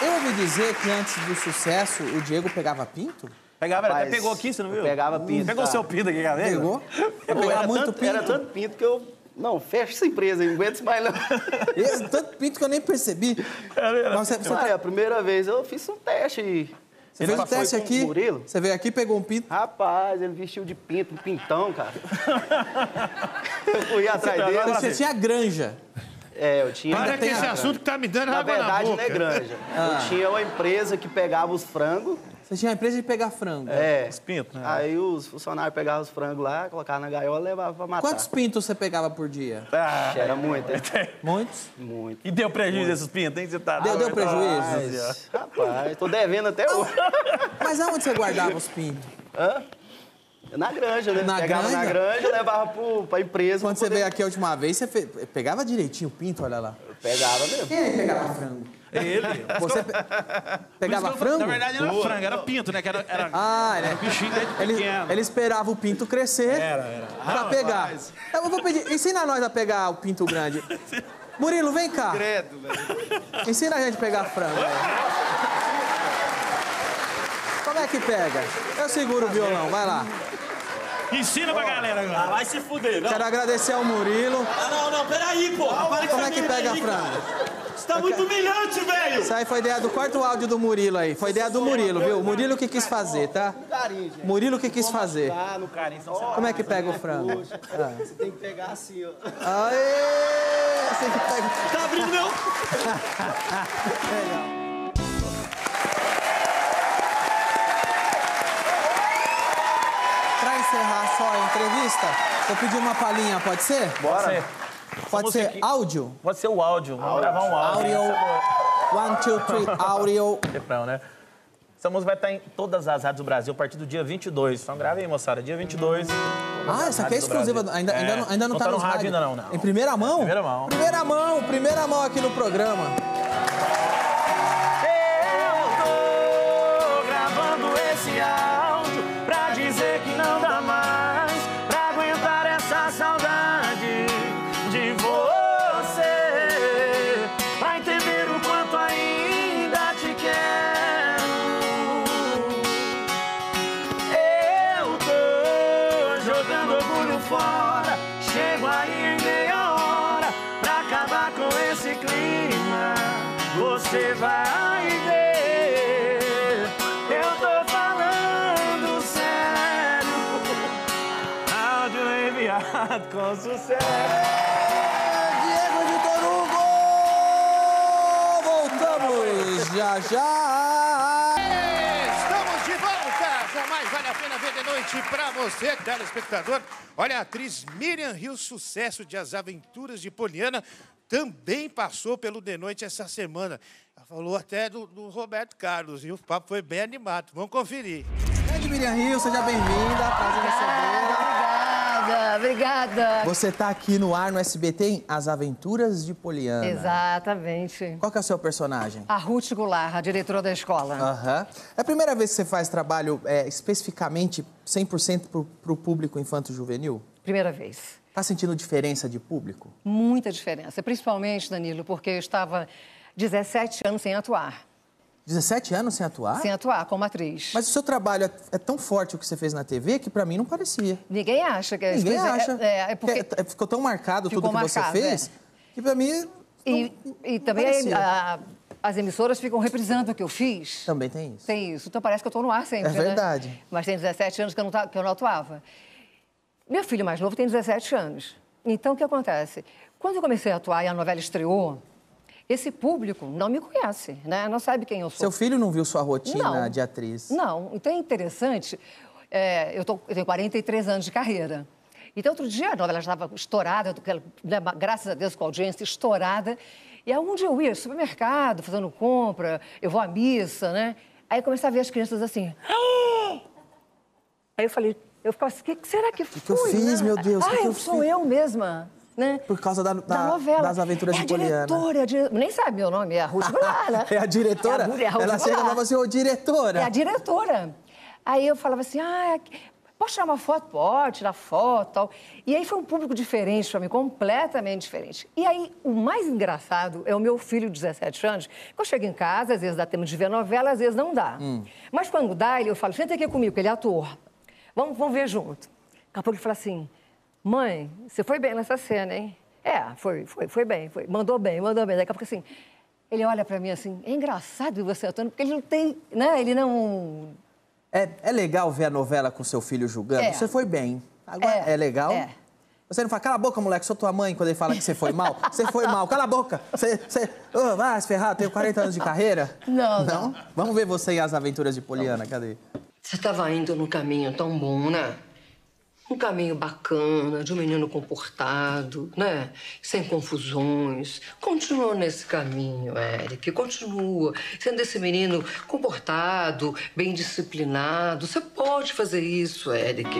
Speaker 6: Eu ouvi dizer que antes do sucesso, o Diego pegava pinto?
Speaker 14: Pegava, ele até
Speaker 15: Rapaz,
Speaker 14: pegou aqui, você não viu?
Speaker 15: pegava pinto,
Speaker 14: Pegou o
Speaker 15: cara.
Speaker 14: seu pinto aqui, galera?
Speaker 6: Pegou? Pegava
Speaker 15: era,
Speaker 6: muito
Speaker 15: tanto,
Speaker 6: pinto?
Speaker 15: era tanto pinto que eu... Não, fecha essa empresa, não aguento mais não.
Speaker 6: Esse, tanto pinto que eu nem percebi. Mas você, você,
Speaker 15: Ah, é a primeira vez eu fiz um teste.
Speaker 6: você fez um teste aqui?
Speaker 15: Murilo?
Speaker 6: Você veio aqui, pegou um pinto.
Speaker 15: Rapaz, ele vestiu de pinto, um pintão, cara. eu fui atrás
Speaker 14: Você
Speaker 15: dele.
Speaker 14: pegou
Speaker 6: Você tinha granja.
Speaker 15: É, eu tinha...
Speaker 1: Para que esse
Speaker 6: a-
Speaker 1: assunto que tá me dando
Speaker 15: Na
Speaker 1: água na
Speaker 15: verdade,
Speaker 1: boca.
Speaker 15: não é granja.
Speaker 6: Ah.
Speaker 15: Eu tinha uma empresa que pegava os frangos.
Speaker 6: Você tinha a empresa de pegar frango.
Speaker 15: É.
Speaker 14: Os pintos, né?
Speaker 15: Aí os funcionários pegavam os frangos lá, colocavam na gaiola e levavam pra matar.
Speaker 6: Quantos pintos você pegava por dia?
Speaker 14: Ah,
Speaker 15: Era muito, hein?
Speaker 6: Muitos?
Speaker 15: Muito.
Speaker 14: E deu prejuízo esses pintos, hein? Você tá
Speaker 6: Deu, deu
Speaker 14: doido?
Speaker 6: prejuízo?
Speaker 15: Mas, rapaz, tô devendo até hoje.
Speaker 6: Mas aonde você guardava os pintos?
Speaker 15: Hã? Na granja, né?
Speaker 6: Na
Speaker 15: Pegava na
Speaker 6: granja?
Speaker 15: granja e levava pro, pra empresa.
Speaker 6: Quando
Speaker 15: pra
Speaker 6: você
Speaker 15: poder-
Speaker 6: veio aqui a última vez, você fe- pegava direitinho o pinto, olha lá.
Speaker 15: Pegava mesmo.
Speaker 6: Quem aí pegava frango?
Speaker 14: Ele.
Speaker 6: Você pe- pegava
Speaker 14: que eu-
Speaker 6: frango?
Speaker 14: Na verdade, não era frango, era pinto, né? Que era, era
Speaker 6: Ah, ele,
Speaker 14: bichinho desde
Speaker 6: ele,
Speaker 14: pequeno.
Speaker 6: ele esperava o pinto crescer
Speaker 14: Era, era.
Speaker 6: pra pegar. Eu vou pedir, ensina nós a pegar o pinto grande. Murilo, vem cá.
Speaker 15: Credo, velho.
Speaker 6: Ensina a gente a pegar frango. Como é que pega? Eu seguro o violão, vai lá.
Speaker 14: Ensina pra galera agora.
Speaker 17: Vai se fuder, não.
Speaker 6: Quero agradecer ao Murilo.
Speaker 17: Ah, não, não, peraí, pô. Para com
Speaker 6: Como é que pega
Speaker 17: aí,
Speaker 6: frango?
Speaker 17: cara. Isso tá muito humilhante, velho.
Speaker 6: Isso aí foi ideia do quarto áudio do Murilo aí. Foi ideia do Murilo, viu? O Murilo que quis fazer, tá? Murilo que quis fazer.
Speaker 15: Ah, no carinho. Só
Speaker 6: Como é que pega o frango?
Speaker 15: Poxa, Você tem que pegar assim, ó.
Speaker 6: Aê! Você que pega.
Speaker 17: Tá abrindo meu...
Speaker 6: Pra encerrar só a entrevista, eu pedi uma palhinha, pode ser?
Speaker 14: Bora.
Speaker 6: Pode ser
Speaker 14: aqui-
Speaker 6: áudio?
Speaker 14: Pode ser o áudio. Vamos gravar um áudio.
Speaker 6: Áudio. One, two, three, áudio.
Speaker 14: Refrão, né? Essa música vai estar em todas as rádios do Brasil a partir do dia 22. Então grave aí, moçada. Dia 22.
Speaker 6: Ah, essa aqui é exclusiva. Ainda, ainda, não, ainda não, tá
Speaker 14: no
Speaker 6: nos
Speaker 14: rádio
Speaker 6: rádios.
Speaker 14: ainda não, não.
Speaker 6: Em primeira mão?
Speaker 14: Primeira mão.
Speaker 6: Primeira mão, primeira mão aqui no programa.
Speaker 17: Com sucesso.
Speaker 6: Diego Vitor Hugo! Voltamos já já!
Speaker 1: Estamos de volta com mais Vale a pena ver de noite pra você, telespectador. Olha, a atriz Miriam Rio, sucesso de As Aventuras de Poliana, também passou pelo De Noite essa semana. Ela falou até do, do Roberto Carlos, e o papo foi bem animado. Vamos conferir.
Speaker 6: Grande Miriam Rio, seja bem-vinda. Prazer recebê-la.
Speaker 18: Obrigada, obrigada.
Speaker 6: Você está aqui no ar no SBT em As Aventuras de Poliana.
Speaker 18: Exatamente.
Speaker 6: Qual que é o seu personagem?
Speaker 18: A Ruth Goulart, a diretora da escola.
Speaker 6: Aham. É a primeira vez que você faz trabalho é, especificamente 100% para o público infanto-juvenil?
Speaker 18: Primeira vez.
Speaker 6: Tá sentindo diferença de público?
Speaker 18: Muita diferença, principalmente, Danilo, porque eu estava 17 anos sem atuar.
Speaker 6: 17 anos sem atuar?
Speaker 18: Sem atuar como atriz.
Speaker 6: Mas o seu trabalho é, é tão forte o que você fez na TV que para mim não parecia.
Speaker 18: Ninguém acha que
Speaker 6: Ninguém
Speaker 18: é,
Speaker 6: acha.
Speaker 18: É, é porque
Speaker 6: É- ficou tão marcado
Speaker 18: Ficou
Speaker 6: tudo que você
Speaker 18: marcado,
Speaker 6: fez
Speaker 18: é.
Speaker 6: que para mim
Speaker 18: E, e também a- as emissoras ficam reprisando o que eu fiz.
Speaker 6: também tem isso.
Speaker 18: Tem isso. Então parece que eu estou no ar sempre,
Speaker 6: É
Speaker 18: né?
Speaker 6: verdade.
Speaker 18: Mas tem 17 anos que eu, não, que eu não atuava. Meu filho mais novo tem 17 anos. Então, o que acontece? Quando eu comecei a atuar e a novela estreou, esse público não me conhece, né? Não sabe quem eu sou.
Speaker 6: Seu filho não viu sua rotina
Speaker 18: Não.
Speaker 6: de atriz?
Speaker 18: Não, então é interessante. é, eu, tô, eu tenho 43 anos de carreira. Então, outro dia a novela estava estourada, né, graças a Deus com a audiência estourada. E aonde eu ia? Supermercado, fazendo compra, eu vou à missa, né? Aí eu comecei a ver as crianças assim. Aí eu falei, eu ficava assim, o que, que será que foi?
Speaker 6: que eu fiz,
Speaker 18: né?
Speaker 6: meu Deus? O que
Speaker 18: Ah,
Speaker 6: que eu
Speaker 18: sou eu mesma, né?
Speaker 6: Por causa da, da-
Speaker 18: Da novela.
Speaker 6: das aventuras
Speaker 18: é
Speaker 6: de
Speaker 18: a
Speaker 6: Poliana.
Speaker 18: diretora, é dire- nem sabe meu nome, é a Ruth né?
Speaker 6: É a diretora?
Speaker 18: É a, é a Ruth
Speaker 6: Ela chega
Speaker 18: Goulart.
Speaker 6: pra você, ô diretora.
Speaker 18: É a diretora. Aí eu falava assim, ah, posso tirar uma foto? Pode, tirar foto tal. E aí foi um público diferente para mim, completamente diferente. E aí, o mais engraçado é o meu filho de 17 anos, que eu chego em casa, às vezes dá tempo de ver novela, às vezes não dá.
Speaker 6: Hum.
Speaker 18: Mas quando dá, ele, eu falo, senta aqui comigo, que ele é ator. Vamos, vamos ver junto. Daqui a pouco ele fala assim, mãe, você foi bem nessa cena, hein? É, foi, foi, foi bem, foi. Mandou bem, mandou bem. Daqui a pouco assim, ele olha para mim assim, é engraçado ver você atuando, porque ele não tem, né, ele não...
Speaker 6: É, é legal ver a novela com seu filho julgando?
Speaker 18: É.
Speaker 6: Você foi bem. Agora, é, legal?
Speaker 18: é.
Speaker 6: Você não fala, cala a boca, moleque, sou tua mãe, quando ele fala que você foi mal. Você foi mal, cala a boca. Você, você... Ô, vai se ferrar, tenho 40 anos de carreira.
Speaker 18: Não,
Speaker 6: não. Vamos ver você e as aventuras de Poliana, cadê?
Speaker 19: Você estava indo num caminho tão bom, né? Um caminho bacana, de um menino comportado, né? Sem confusões. Continua nesse caminho, Eric. Continua sendo esse menino comportado, bem disciplinado. Você pode fazer isso, Eric.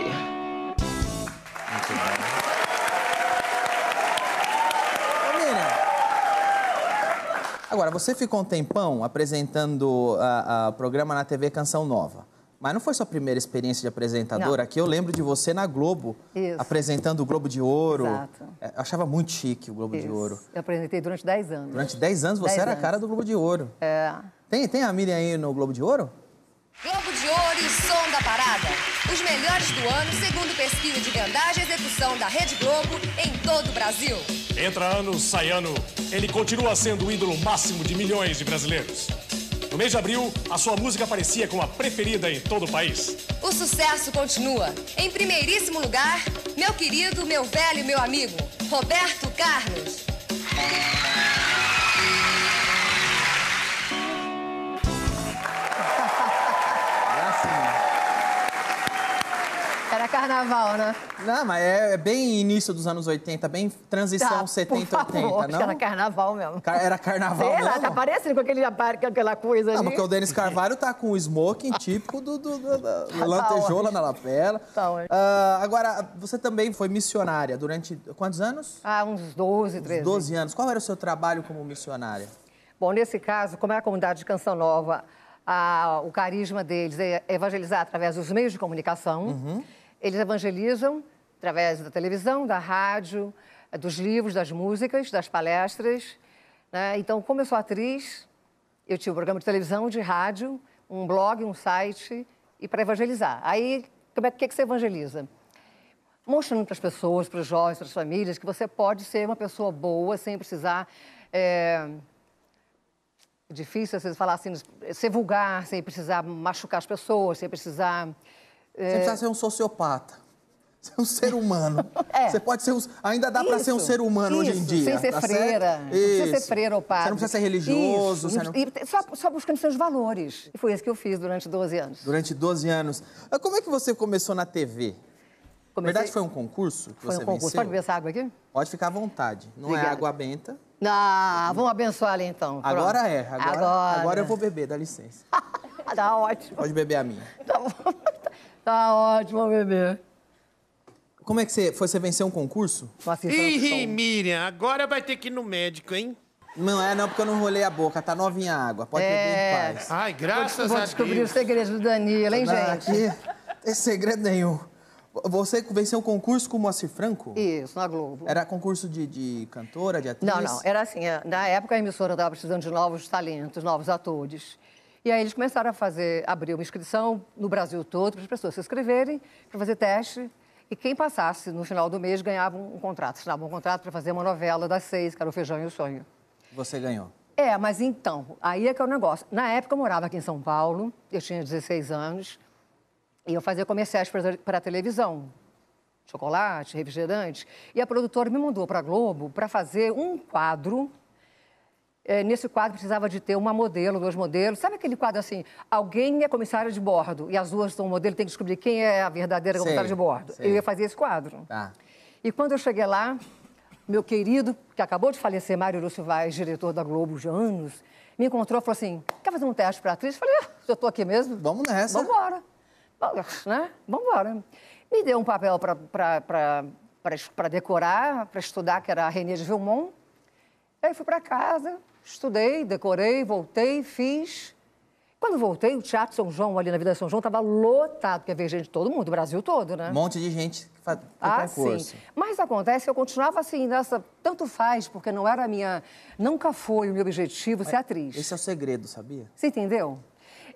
Speaker 6: Ô, Miriam. Agora, você ficou um tempão apresentando o programa na TV Canção Nova. Mas não foi sua primeira experiência de apresentadora
Speaker 18: Não.
Speaker 6: aqui. Eu lembro de você na Globo,
Speaker 18: Isso.
Speaker 6: apresentando o Globo de Ouro.
Speaker 18: Exato.
Speaker 6: É, Eu achava muito chique o Globo de
Speaker 18: Isso.
Speaker 6: Ouro.
Speaker 18: Eu apresentei durante 10 anos.
Speaker 6: Durante 10 anos você
Speaker 18: 10
Speaker 6: era a cara do Globo de Ouro.
Speaker 18: É.
Speaker 6: Tem, tem a Miriam aí no Globo de Ouro?
Speaker 20: Globo de Ouro e Som da Parada. Os melhores do ano, segundo pesquisa de vendagem e execução da Rede Globo em todo o Brasil.
Speaker 21: Entra ano, sai ano, ele continua sendo o ídolo máximo de milhões de brasileiros. No mês de abril, a sua música aparecia como a preferida em todo o país.
Speaker 20: O sucesso continua. Em primeiríssimo lugar, meu querido, meu velho, meu amigo, Roberto Carlos.
Speaker 18: Carnaval, né?
Speaker 6: Não, mas é, é bem início dos anos 80, bem transição
Speaker 18: Tá,
Speaker 6: 70,
Speaker 18: por favor,
Speaker 6: 80,
Speaker 18: acho que
Speaker 6: não?
Speaker 18: Era carnaval mesmo.
Speaker 6: Ca- Era carnaval
Speaker 18: Sei lá,
Speaker 6: mesmo?
Speaker 18: tá parecendo com aquele, com aquela coisa
Speaker 6: Não,
Speaker 18: ali.
Speaker 6: porque o Denis Carvalho tá com o smoking típico do, do, do- da
Speaker 18: Tá
Speaker 6: lantejola na lapela.
Speaker 18: Tá?
Speaker 6: Ah, agora, você também foi missionária durante quantos anos?
Speaker 18: Ah, uns 12, 13.
Speaker 6: 12 anos. Qual era o seu trabalho como missionária?
Speaker 18: Bom, nesse caso, como é a comunidade de Canção Nova, a- o carisma deles é evangelizar através dos meios de comunicação.
Speaker 6: Uhum.
Speaker 18: Eles evangelizam através da televisão, da rádio, dos livros, das músicas, das palestras. né? Então, como eu sou atriz, eu tinha um programa de televisão, de rádio, um blog, um site, e para evangelizar. Aí, como é que, que você evangeliza? mostrando para as pessoas, para os jovens, para as famílias, que você pode ser uma pessoa boa sem precisar. É... é Difícil, às vezes, falar assim, ser vulgar, sem precisar machucar as pessoas, sem precisar.
Speaker 6: Você
Speaker 18: é,
Speaker 6: precisa ser um sociopata. Você é um ser humano. Você pode ser um... Ainda dá pra ser um
Speaker 18: Isso,
Speaker 6: ser humano hoje em
Speaker 18: isso,
Speaker 6: dia.
Speaker 18: Sem ser
Speaker 6: tá
Speaker 18: freira.
Speaker 6: certo?
Speaker 18: Não precisa ser
Speaker 6: Isso.
Speaker 18: freira ou padre.
Speaker 6: Você não precisa ser religioso.
Speaker 18: Isso,
Speaker 6: você
Speaker 18: não-
Speaker 6: não-
Speaker 18: e só, só buscando seus valores. E foi isso que eu fiz durante 12 anos.
Speaker 6: Durante 12 anos. Ah, Como é que você começou na TV? Na
Speaker 18: Comecei-
Speaker 6: verdade, foi um concurso que
Speaker 18: Foi
Speaker 6: você
Speaker 18: um concurso.
Speaker 6: venceu?
Speaker 18: Pode beber essa água aqui?
Speaker 6: Pode ficar à vontade. Não é
Speaker 18: Obrigada.
Speaker 6: água benta.
Speaker 18: Ah, vamos abençoar ali então. Pronto.
Speaker 6: Agora é. Agora,
Speaker 18: Agora.
Speaker 6: agora eu vou beber, dá licença.
Speaker 18: Tá ótimo.
Speaker 6: Pode beber a minha.
Speaker 18: Tá ótimo, bebê.
Speaker 6: Como é que você foi? Você venceu um concurso?
Speaker 1: Ih, Miriam, agora vai ter que ir no médico, hein?
Speaker 6: Não é não, porque eu não rolei a boca. Tá novinha a água. Pode beber em paz.
Speaker 1: Ai, graças
Speaker 18: vou
Speaker 1: a
Speaker 18: descobrir
Speaker 1: Deus.
Speaker 18: os segredos do Danilo, hein,
Speaker 6: Não,
Speaker 18: gente?
Speaker 6: Aqui, tem segredo nenhum. Você venceu um concurso com o Moacir Franco?
Speaker 18: Isso, na Globo.
Speaker 6: Era concurso de, de cantora, de atriz?
Speaker 18: Não, não. Era assim, é, na época a emissora estava precisando de novos talentos, novos atores. E aí eles começaram a fazer, abrir uma inscrição no Brasil todo para as pessoas se inscreverem, para fazer teste. E quem passasse no final do mês ganhava um, contrato, assinava um contrato para fazer uma novela das seis, que era o Feijão e o Sonho.
Speaker 6: Você ganhou.
Speaker 18: É, mas então, aí é que é o negócio. Na época eu morava aqui em São Paulo, eu tinha 16 anos, e eu fazia comerciais para a televisão. Chocolate, refrigerante. E a produtora me mandou para a Globo para fazer um quadro. Eh, nesse quadro precisava de ter uma modelo, dois modelos. Sabe aquele quadro assim? Alguém é comissária de bordo e as duas são modelo, tem que descobrir quem é a verdadeira
Speaker 6: Sei,
Speaker 18: comissária de bordo.
Speaker 6: sei.
Speaker 18: Eu ia fazer esse quadro.
Speaker 6: Tá.
Speaker 18: E quando eu cheguei lá, meu querido, que acabou de falecer, Mário Lúcio Vaz, diretor da Globo de anos, me encontrou e falou assim: quer fazer um teste para atriz? Eu falei, ah, eu estou aqui mesmo.
Speaker 6: Vamos nessa.
Speaker 18: Vamos embora. Né? Vamos embora. Me deu um papel para decorar, para estudar, que era a Renée de Vilmont. Aí fui para casa, estudei, decorei, voltei, fiz. Quando voltei, o Teatro São João, ali na Vida São João, estava lotado, porque veio gente de todo mundo, do Brasil todo, né?
Speaker 6: Um monte de gente que faz
Speaker 18: Ah,
Speaker 6: concurso.
Speaker 18: sim. Mas acontece que eu continuava assim, nessa. Tanto faz, porque não era a minha. Nunca foi o meu objetivo ser atriz.
Speaker 6: Esse é o segredo, sabia?
Speaker 18: Você entendeu?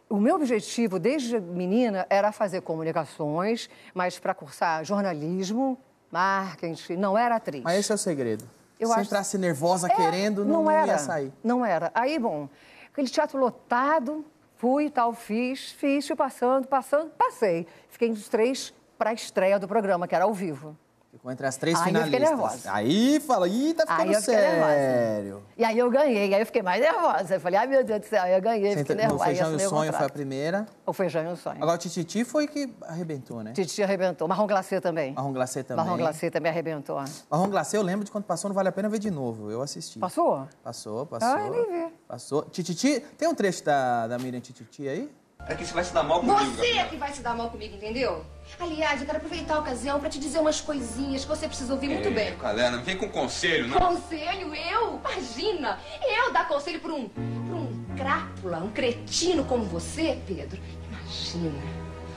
Speaker 18: O meu objetivo, desde menina, era fazer comunicações, mas para cursar jornalismo, marketing, não era atriz.
Speaker 6: Mas esse é o segredo.
Speaker 18: Eu
Speaker 6: Se
Speaker 18: acho-
Speaker 6: entrasse nervosa
Speaker 18: É,
Speaker 6: querendo, não, não
Speaker 18: era,
Speaker 6: ia sair.
Speaker 18: Não era. Aí, bom, aquele teatro lotado, fui e tal, fiz, fiz, fui passando, passando, passei. Fiquei nos três para a estreia do programa, que era ao vivo.
Speaker 6: Ficou entre as três
Speaker 18: Aí eu fiquei
Speaker 6: finalistas.
Speaker 18: nervosa.
Speaker 6: Aí fala, ih, tá ficando
Speaker 18: Aí eu fiquei nervosa.
Speaker 6: sério.
Speaker 18: E aí eu ganhei, aí eu fiquei mais nervosa. Eu falei, ai meu Deus do céu, aí eu ganhei,
Speaker 6: Você
Speaker 18: fiquei nervosa. aí
Speaker 6: Feijão e o Sonho foi a primeira.
Speaker 18: O Feijão e o Sonho.
Speaker 6: Agora o Tititi foi que arrebentou, né?
Speaker 18: Titi arrebentou. Marrom glacê também.
Speaker 6: Marrom glacê também.
Speaker 18: Marrom glacê também arrebentou.
Speaker 6: Marrom glacê eu lembro de quando passou, não vale a pena ver de novo. Eu assisti.
Speaker 18: Passou?
Speaker 6: Passou, passou.
Speaker 18: Ah, nem vi.
Speaker 6: Passou. Tititi, tem um trecho da, da Miriam Tititi aí?
Speaker 22: É que você vai se dar mal comigo,
Speaker 20: Você é que vai se dar mal comigo, entendeu? Aliás, eu quero aproveitar a ocasião pra te dizer umas coisinhas que você precisa ouvir muito bem.
Speaker 22: Galera, não vem com conselho, não.
Speaker 20: Conselho? Eu? Imagina! Eu dar conselho pra um, pra um crápula, um cretino como você, Pedro? Imagina.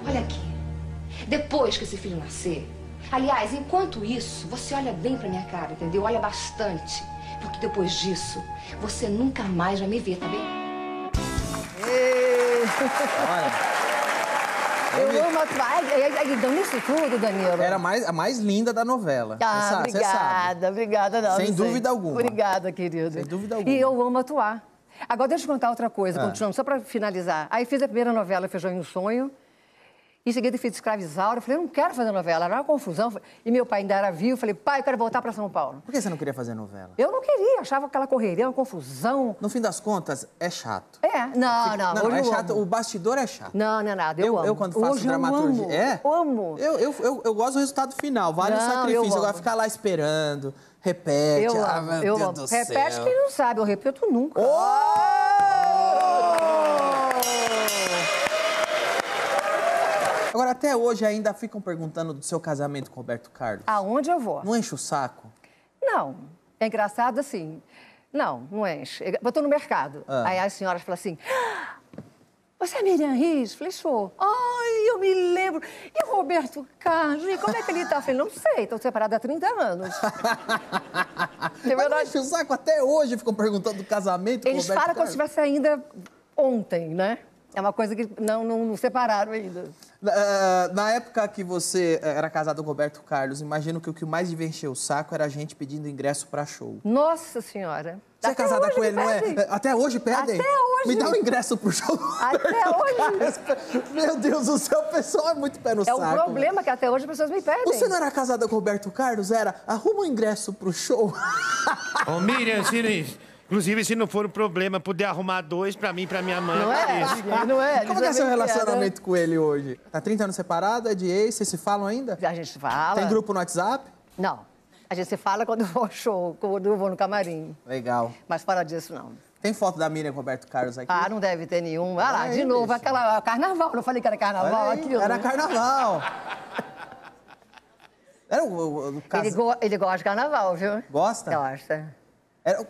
Speaker 20: Olha aqui. Depois que esse filho nascer. Aliás, enquanto isso, você olha bem pra minha cara, entendeu? Olha bastante. Porque depois disso, você nunca mais vai me ver, tá bem?
Speaker 18: Eu amo atuar. Ele dando isso tudo, Danilo.
Speaker 6: Era mais, a mais linda da novela.
Speaker 18: Ah,
Speaker 6: sabe.
Speaker 18: obrigada, obrigada. Não,
Speaker 6: Sem
Speaker 18: não
Speaker 6: dúvida alguma.
Speaker 18: Obrigada, querido.
Speaker 6: Sem dúvida alguma.
Speaker 18: E eu amo atuar. Agora, deixa eu contar outra coisa,
Speaker 6: Ah.
Speaker 18: continuando, só para finalizar. Aí fiz a primeira novela, Feijão e um Sonho. Em seguida fiz Escravizaura. Eu falei, eu não quero fazer novela, era uma confusão. E meu pai ainda era vivo. Eu falei, pai, eu quero voltar para São Paulo.
Speaker 6: Por que você não queria fazer novela?
Speaker 18: Eu não queria, achava aquela correria, uma confusão.
Speaker 6: No fim das contas, é chato.
Speaker 18: É, não, não,
Speaker 6: Não, é
Speaker 18: eu
Speaker 6: chato.
Speaker 18: amo.
Speaker 6: O bastidor é chato.
Speaker 18: Não, não é nada, eu,
Speaker 6: Eu,
Speaker 18: amo.
Speaker 6: eu, quando faço
Speaker 18: Hoje
Speaker 6: dramaturgia.
Speaker 18: Eu amo.
Speaker 6: É?
Speaker 18: Amo.
Speaker 6: Eu, eu, eu, eu gosto do resultado final, vale o
Speaker 18: Não, eu
Speaker 6: sacrifício. Agora ficar lá esperando, repete.
Speaker 18: Eu
Speaker 6: ah,
Speaker 18: amo,
Speaker 6: meu
Speaker 18: eu
Speaker 6: Deus
Speaker 18: amo. Repete
Speaker 6: céu.
Speaker 18: quem não sabe, eu repito nunca.
Speaker 6: Agora, até hoje ainda ficam perguntando do seu casamento com o Roberto Carlos.
Speaker 18: Aonde eu vou?
Speaker 6: Não enche o saco?
Speaker 18: Não. É engraçado assim. Não, não enche. Eu tô no mercado.
Speaker 6: Ah.
Speaker 18: Aí as senhoras falam assim. "Ah, Você é Miriam Riz? Falei, sou. Ai, eu me lembro. E o Roberto Carlos? E como é que ele tá? Eu Falei, não sei, estou separada há 30 anos.
Speaker 6: Mas não enche o saco até hoje, ficam perguntando do casamento
Speaker 18: Eles
Speaker 6: com o Roberto
Speaker 18: falam como
Speaker 6: Carlos.
Speaker 18: se tivesse ainda ontem, né? É uma coisa que não, não, não separaram ainda.
Speaker 6: Na, na época que você eh, era casado com o Roberto Carlos, imagino que o que mais devia encher o saco era a gente pedindo ingresso pra show.
Speaker 18: Nossa Senhora.
Speaker 6: Você é
Speaker 18: Até
Speaker 6: casada
Speaker 18: hoje
Speaker 6: com ele, não é? Até hoje pedem?
Speaker 18: Até hoje.
Speaker 6: Me dá um ingresso pro show.
Speaker 18: Até hoje.
Speaker 6: Meu Deus do céu, o pessoal é muito pé no
Speaker 18: É
Speaker 6: saco.
Speaker 18: o problema que até hoje as pessoas me pedem.
Speaker 6: Você não era casada com o Roberto Carlos? Era? Arruma um ingresso pro show.
Speaker 1: Ô, Miriam, se, não- inclusive, se não for um problema, puder arrumar dois pra mim e pra minha mãe.
Speaker 18: Não é?
Speaker 1: agradeço.
Speaker 18: Não é?
Speaker 6: Como que é seu relacionamento com ele hoje? Tá 30 anos separado, é de ex, vocês se falam ainda?
Speaker 18: A gente fala.
Speaker 6: Tem grupo no WhatsApp?
Speaker 18: Não. A gente se fala quando eu vou ao show, quando eu vou no camarim.
Speaker 6: Legal.
Speaker 18: Mas fora disso, não.
Speaker 6: Tem foto da Miriam com o Roberto Carlos aqui?
Speaker 18: Ah, não deve ter nenhum. Ah lá,
Speaker 6: Olha
Speaker 18: de
Speaker 6: aí,
Speaker 18: novo,
Speaker 6: bicho.
Speaker 18: aquela carnaval. Não falei que era carnaval
Speaker 6: aí,
Speaker 18: aquilo.
Speaker 6: Era carnaval. Era o, o, o
Speaker 18: Ele, go- ele gosta de carnaval, viu?
Speaker 6: Gosta?
Speaker 18: Gosta.
Speaker 6: Era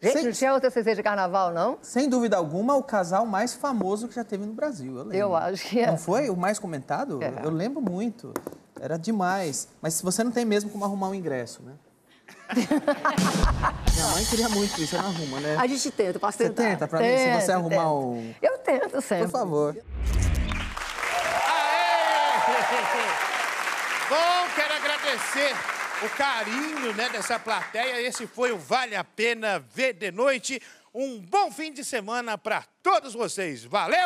Speaker 18: Gente,
Speaker 6: sem,
Speaker 18: não tinha outra CC de carnaval, não?
Speaker 6: sem dúvida alguma, o casal mais famoso que já teve no Brasil. Eu, lembro.
Speaker 18: Eu acho que é.
Speaker 6: Não foi o mais comentado?
Speaker 18: É.
Speaker 6: Eu lembro muito. Era demais. Mas se você não tem mesmo como arrumar um ingresso, né? Minha mãe queria muito isso, você não arruma, né?
Speaker 18: A gente tenta, posso
Speaker 6: Você
Speaker 18: tentar.
Speaker 6: tenta pra mim, se
Speaker 18: Tento,
Speaker 6: você arrumar
Speaker 18: tento.
Speaker 6: um...
Speaker 18: Eu tento sempre.
Speaker 6: Por favor.
Speaker 1: Bom, quero agradecer o carinho né, dessa plateia. Esse foi o Vale a Pena Ver de Noite. Um bom fim de semana para todos vocês. Valeu!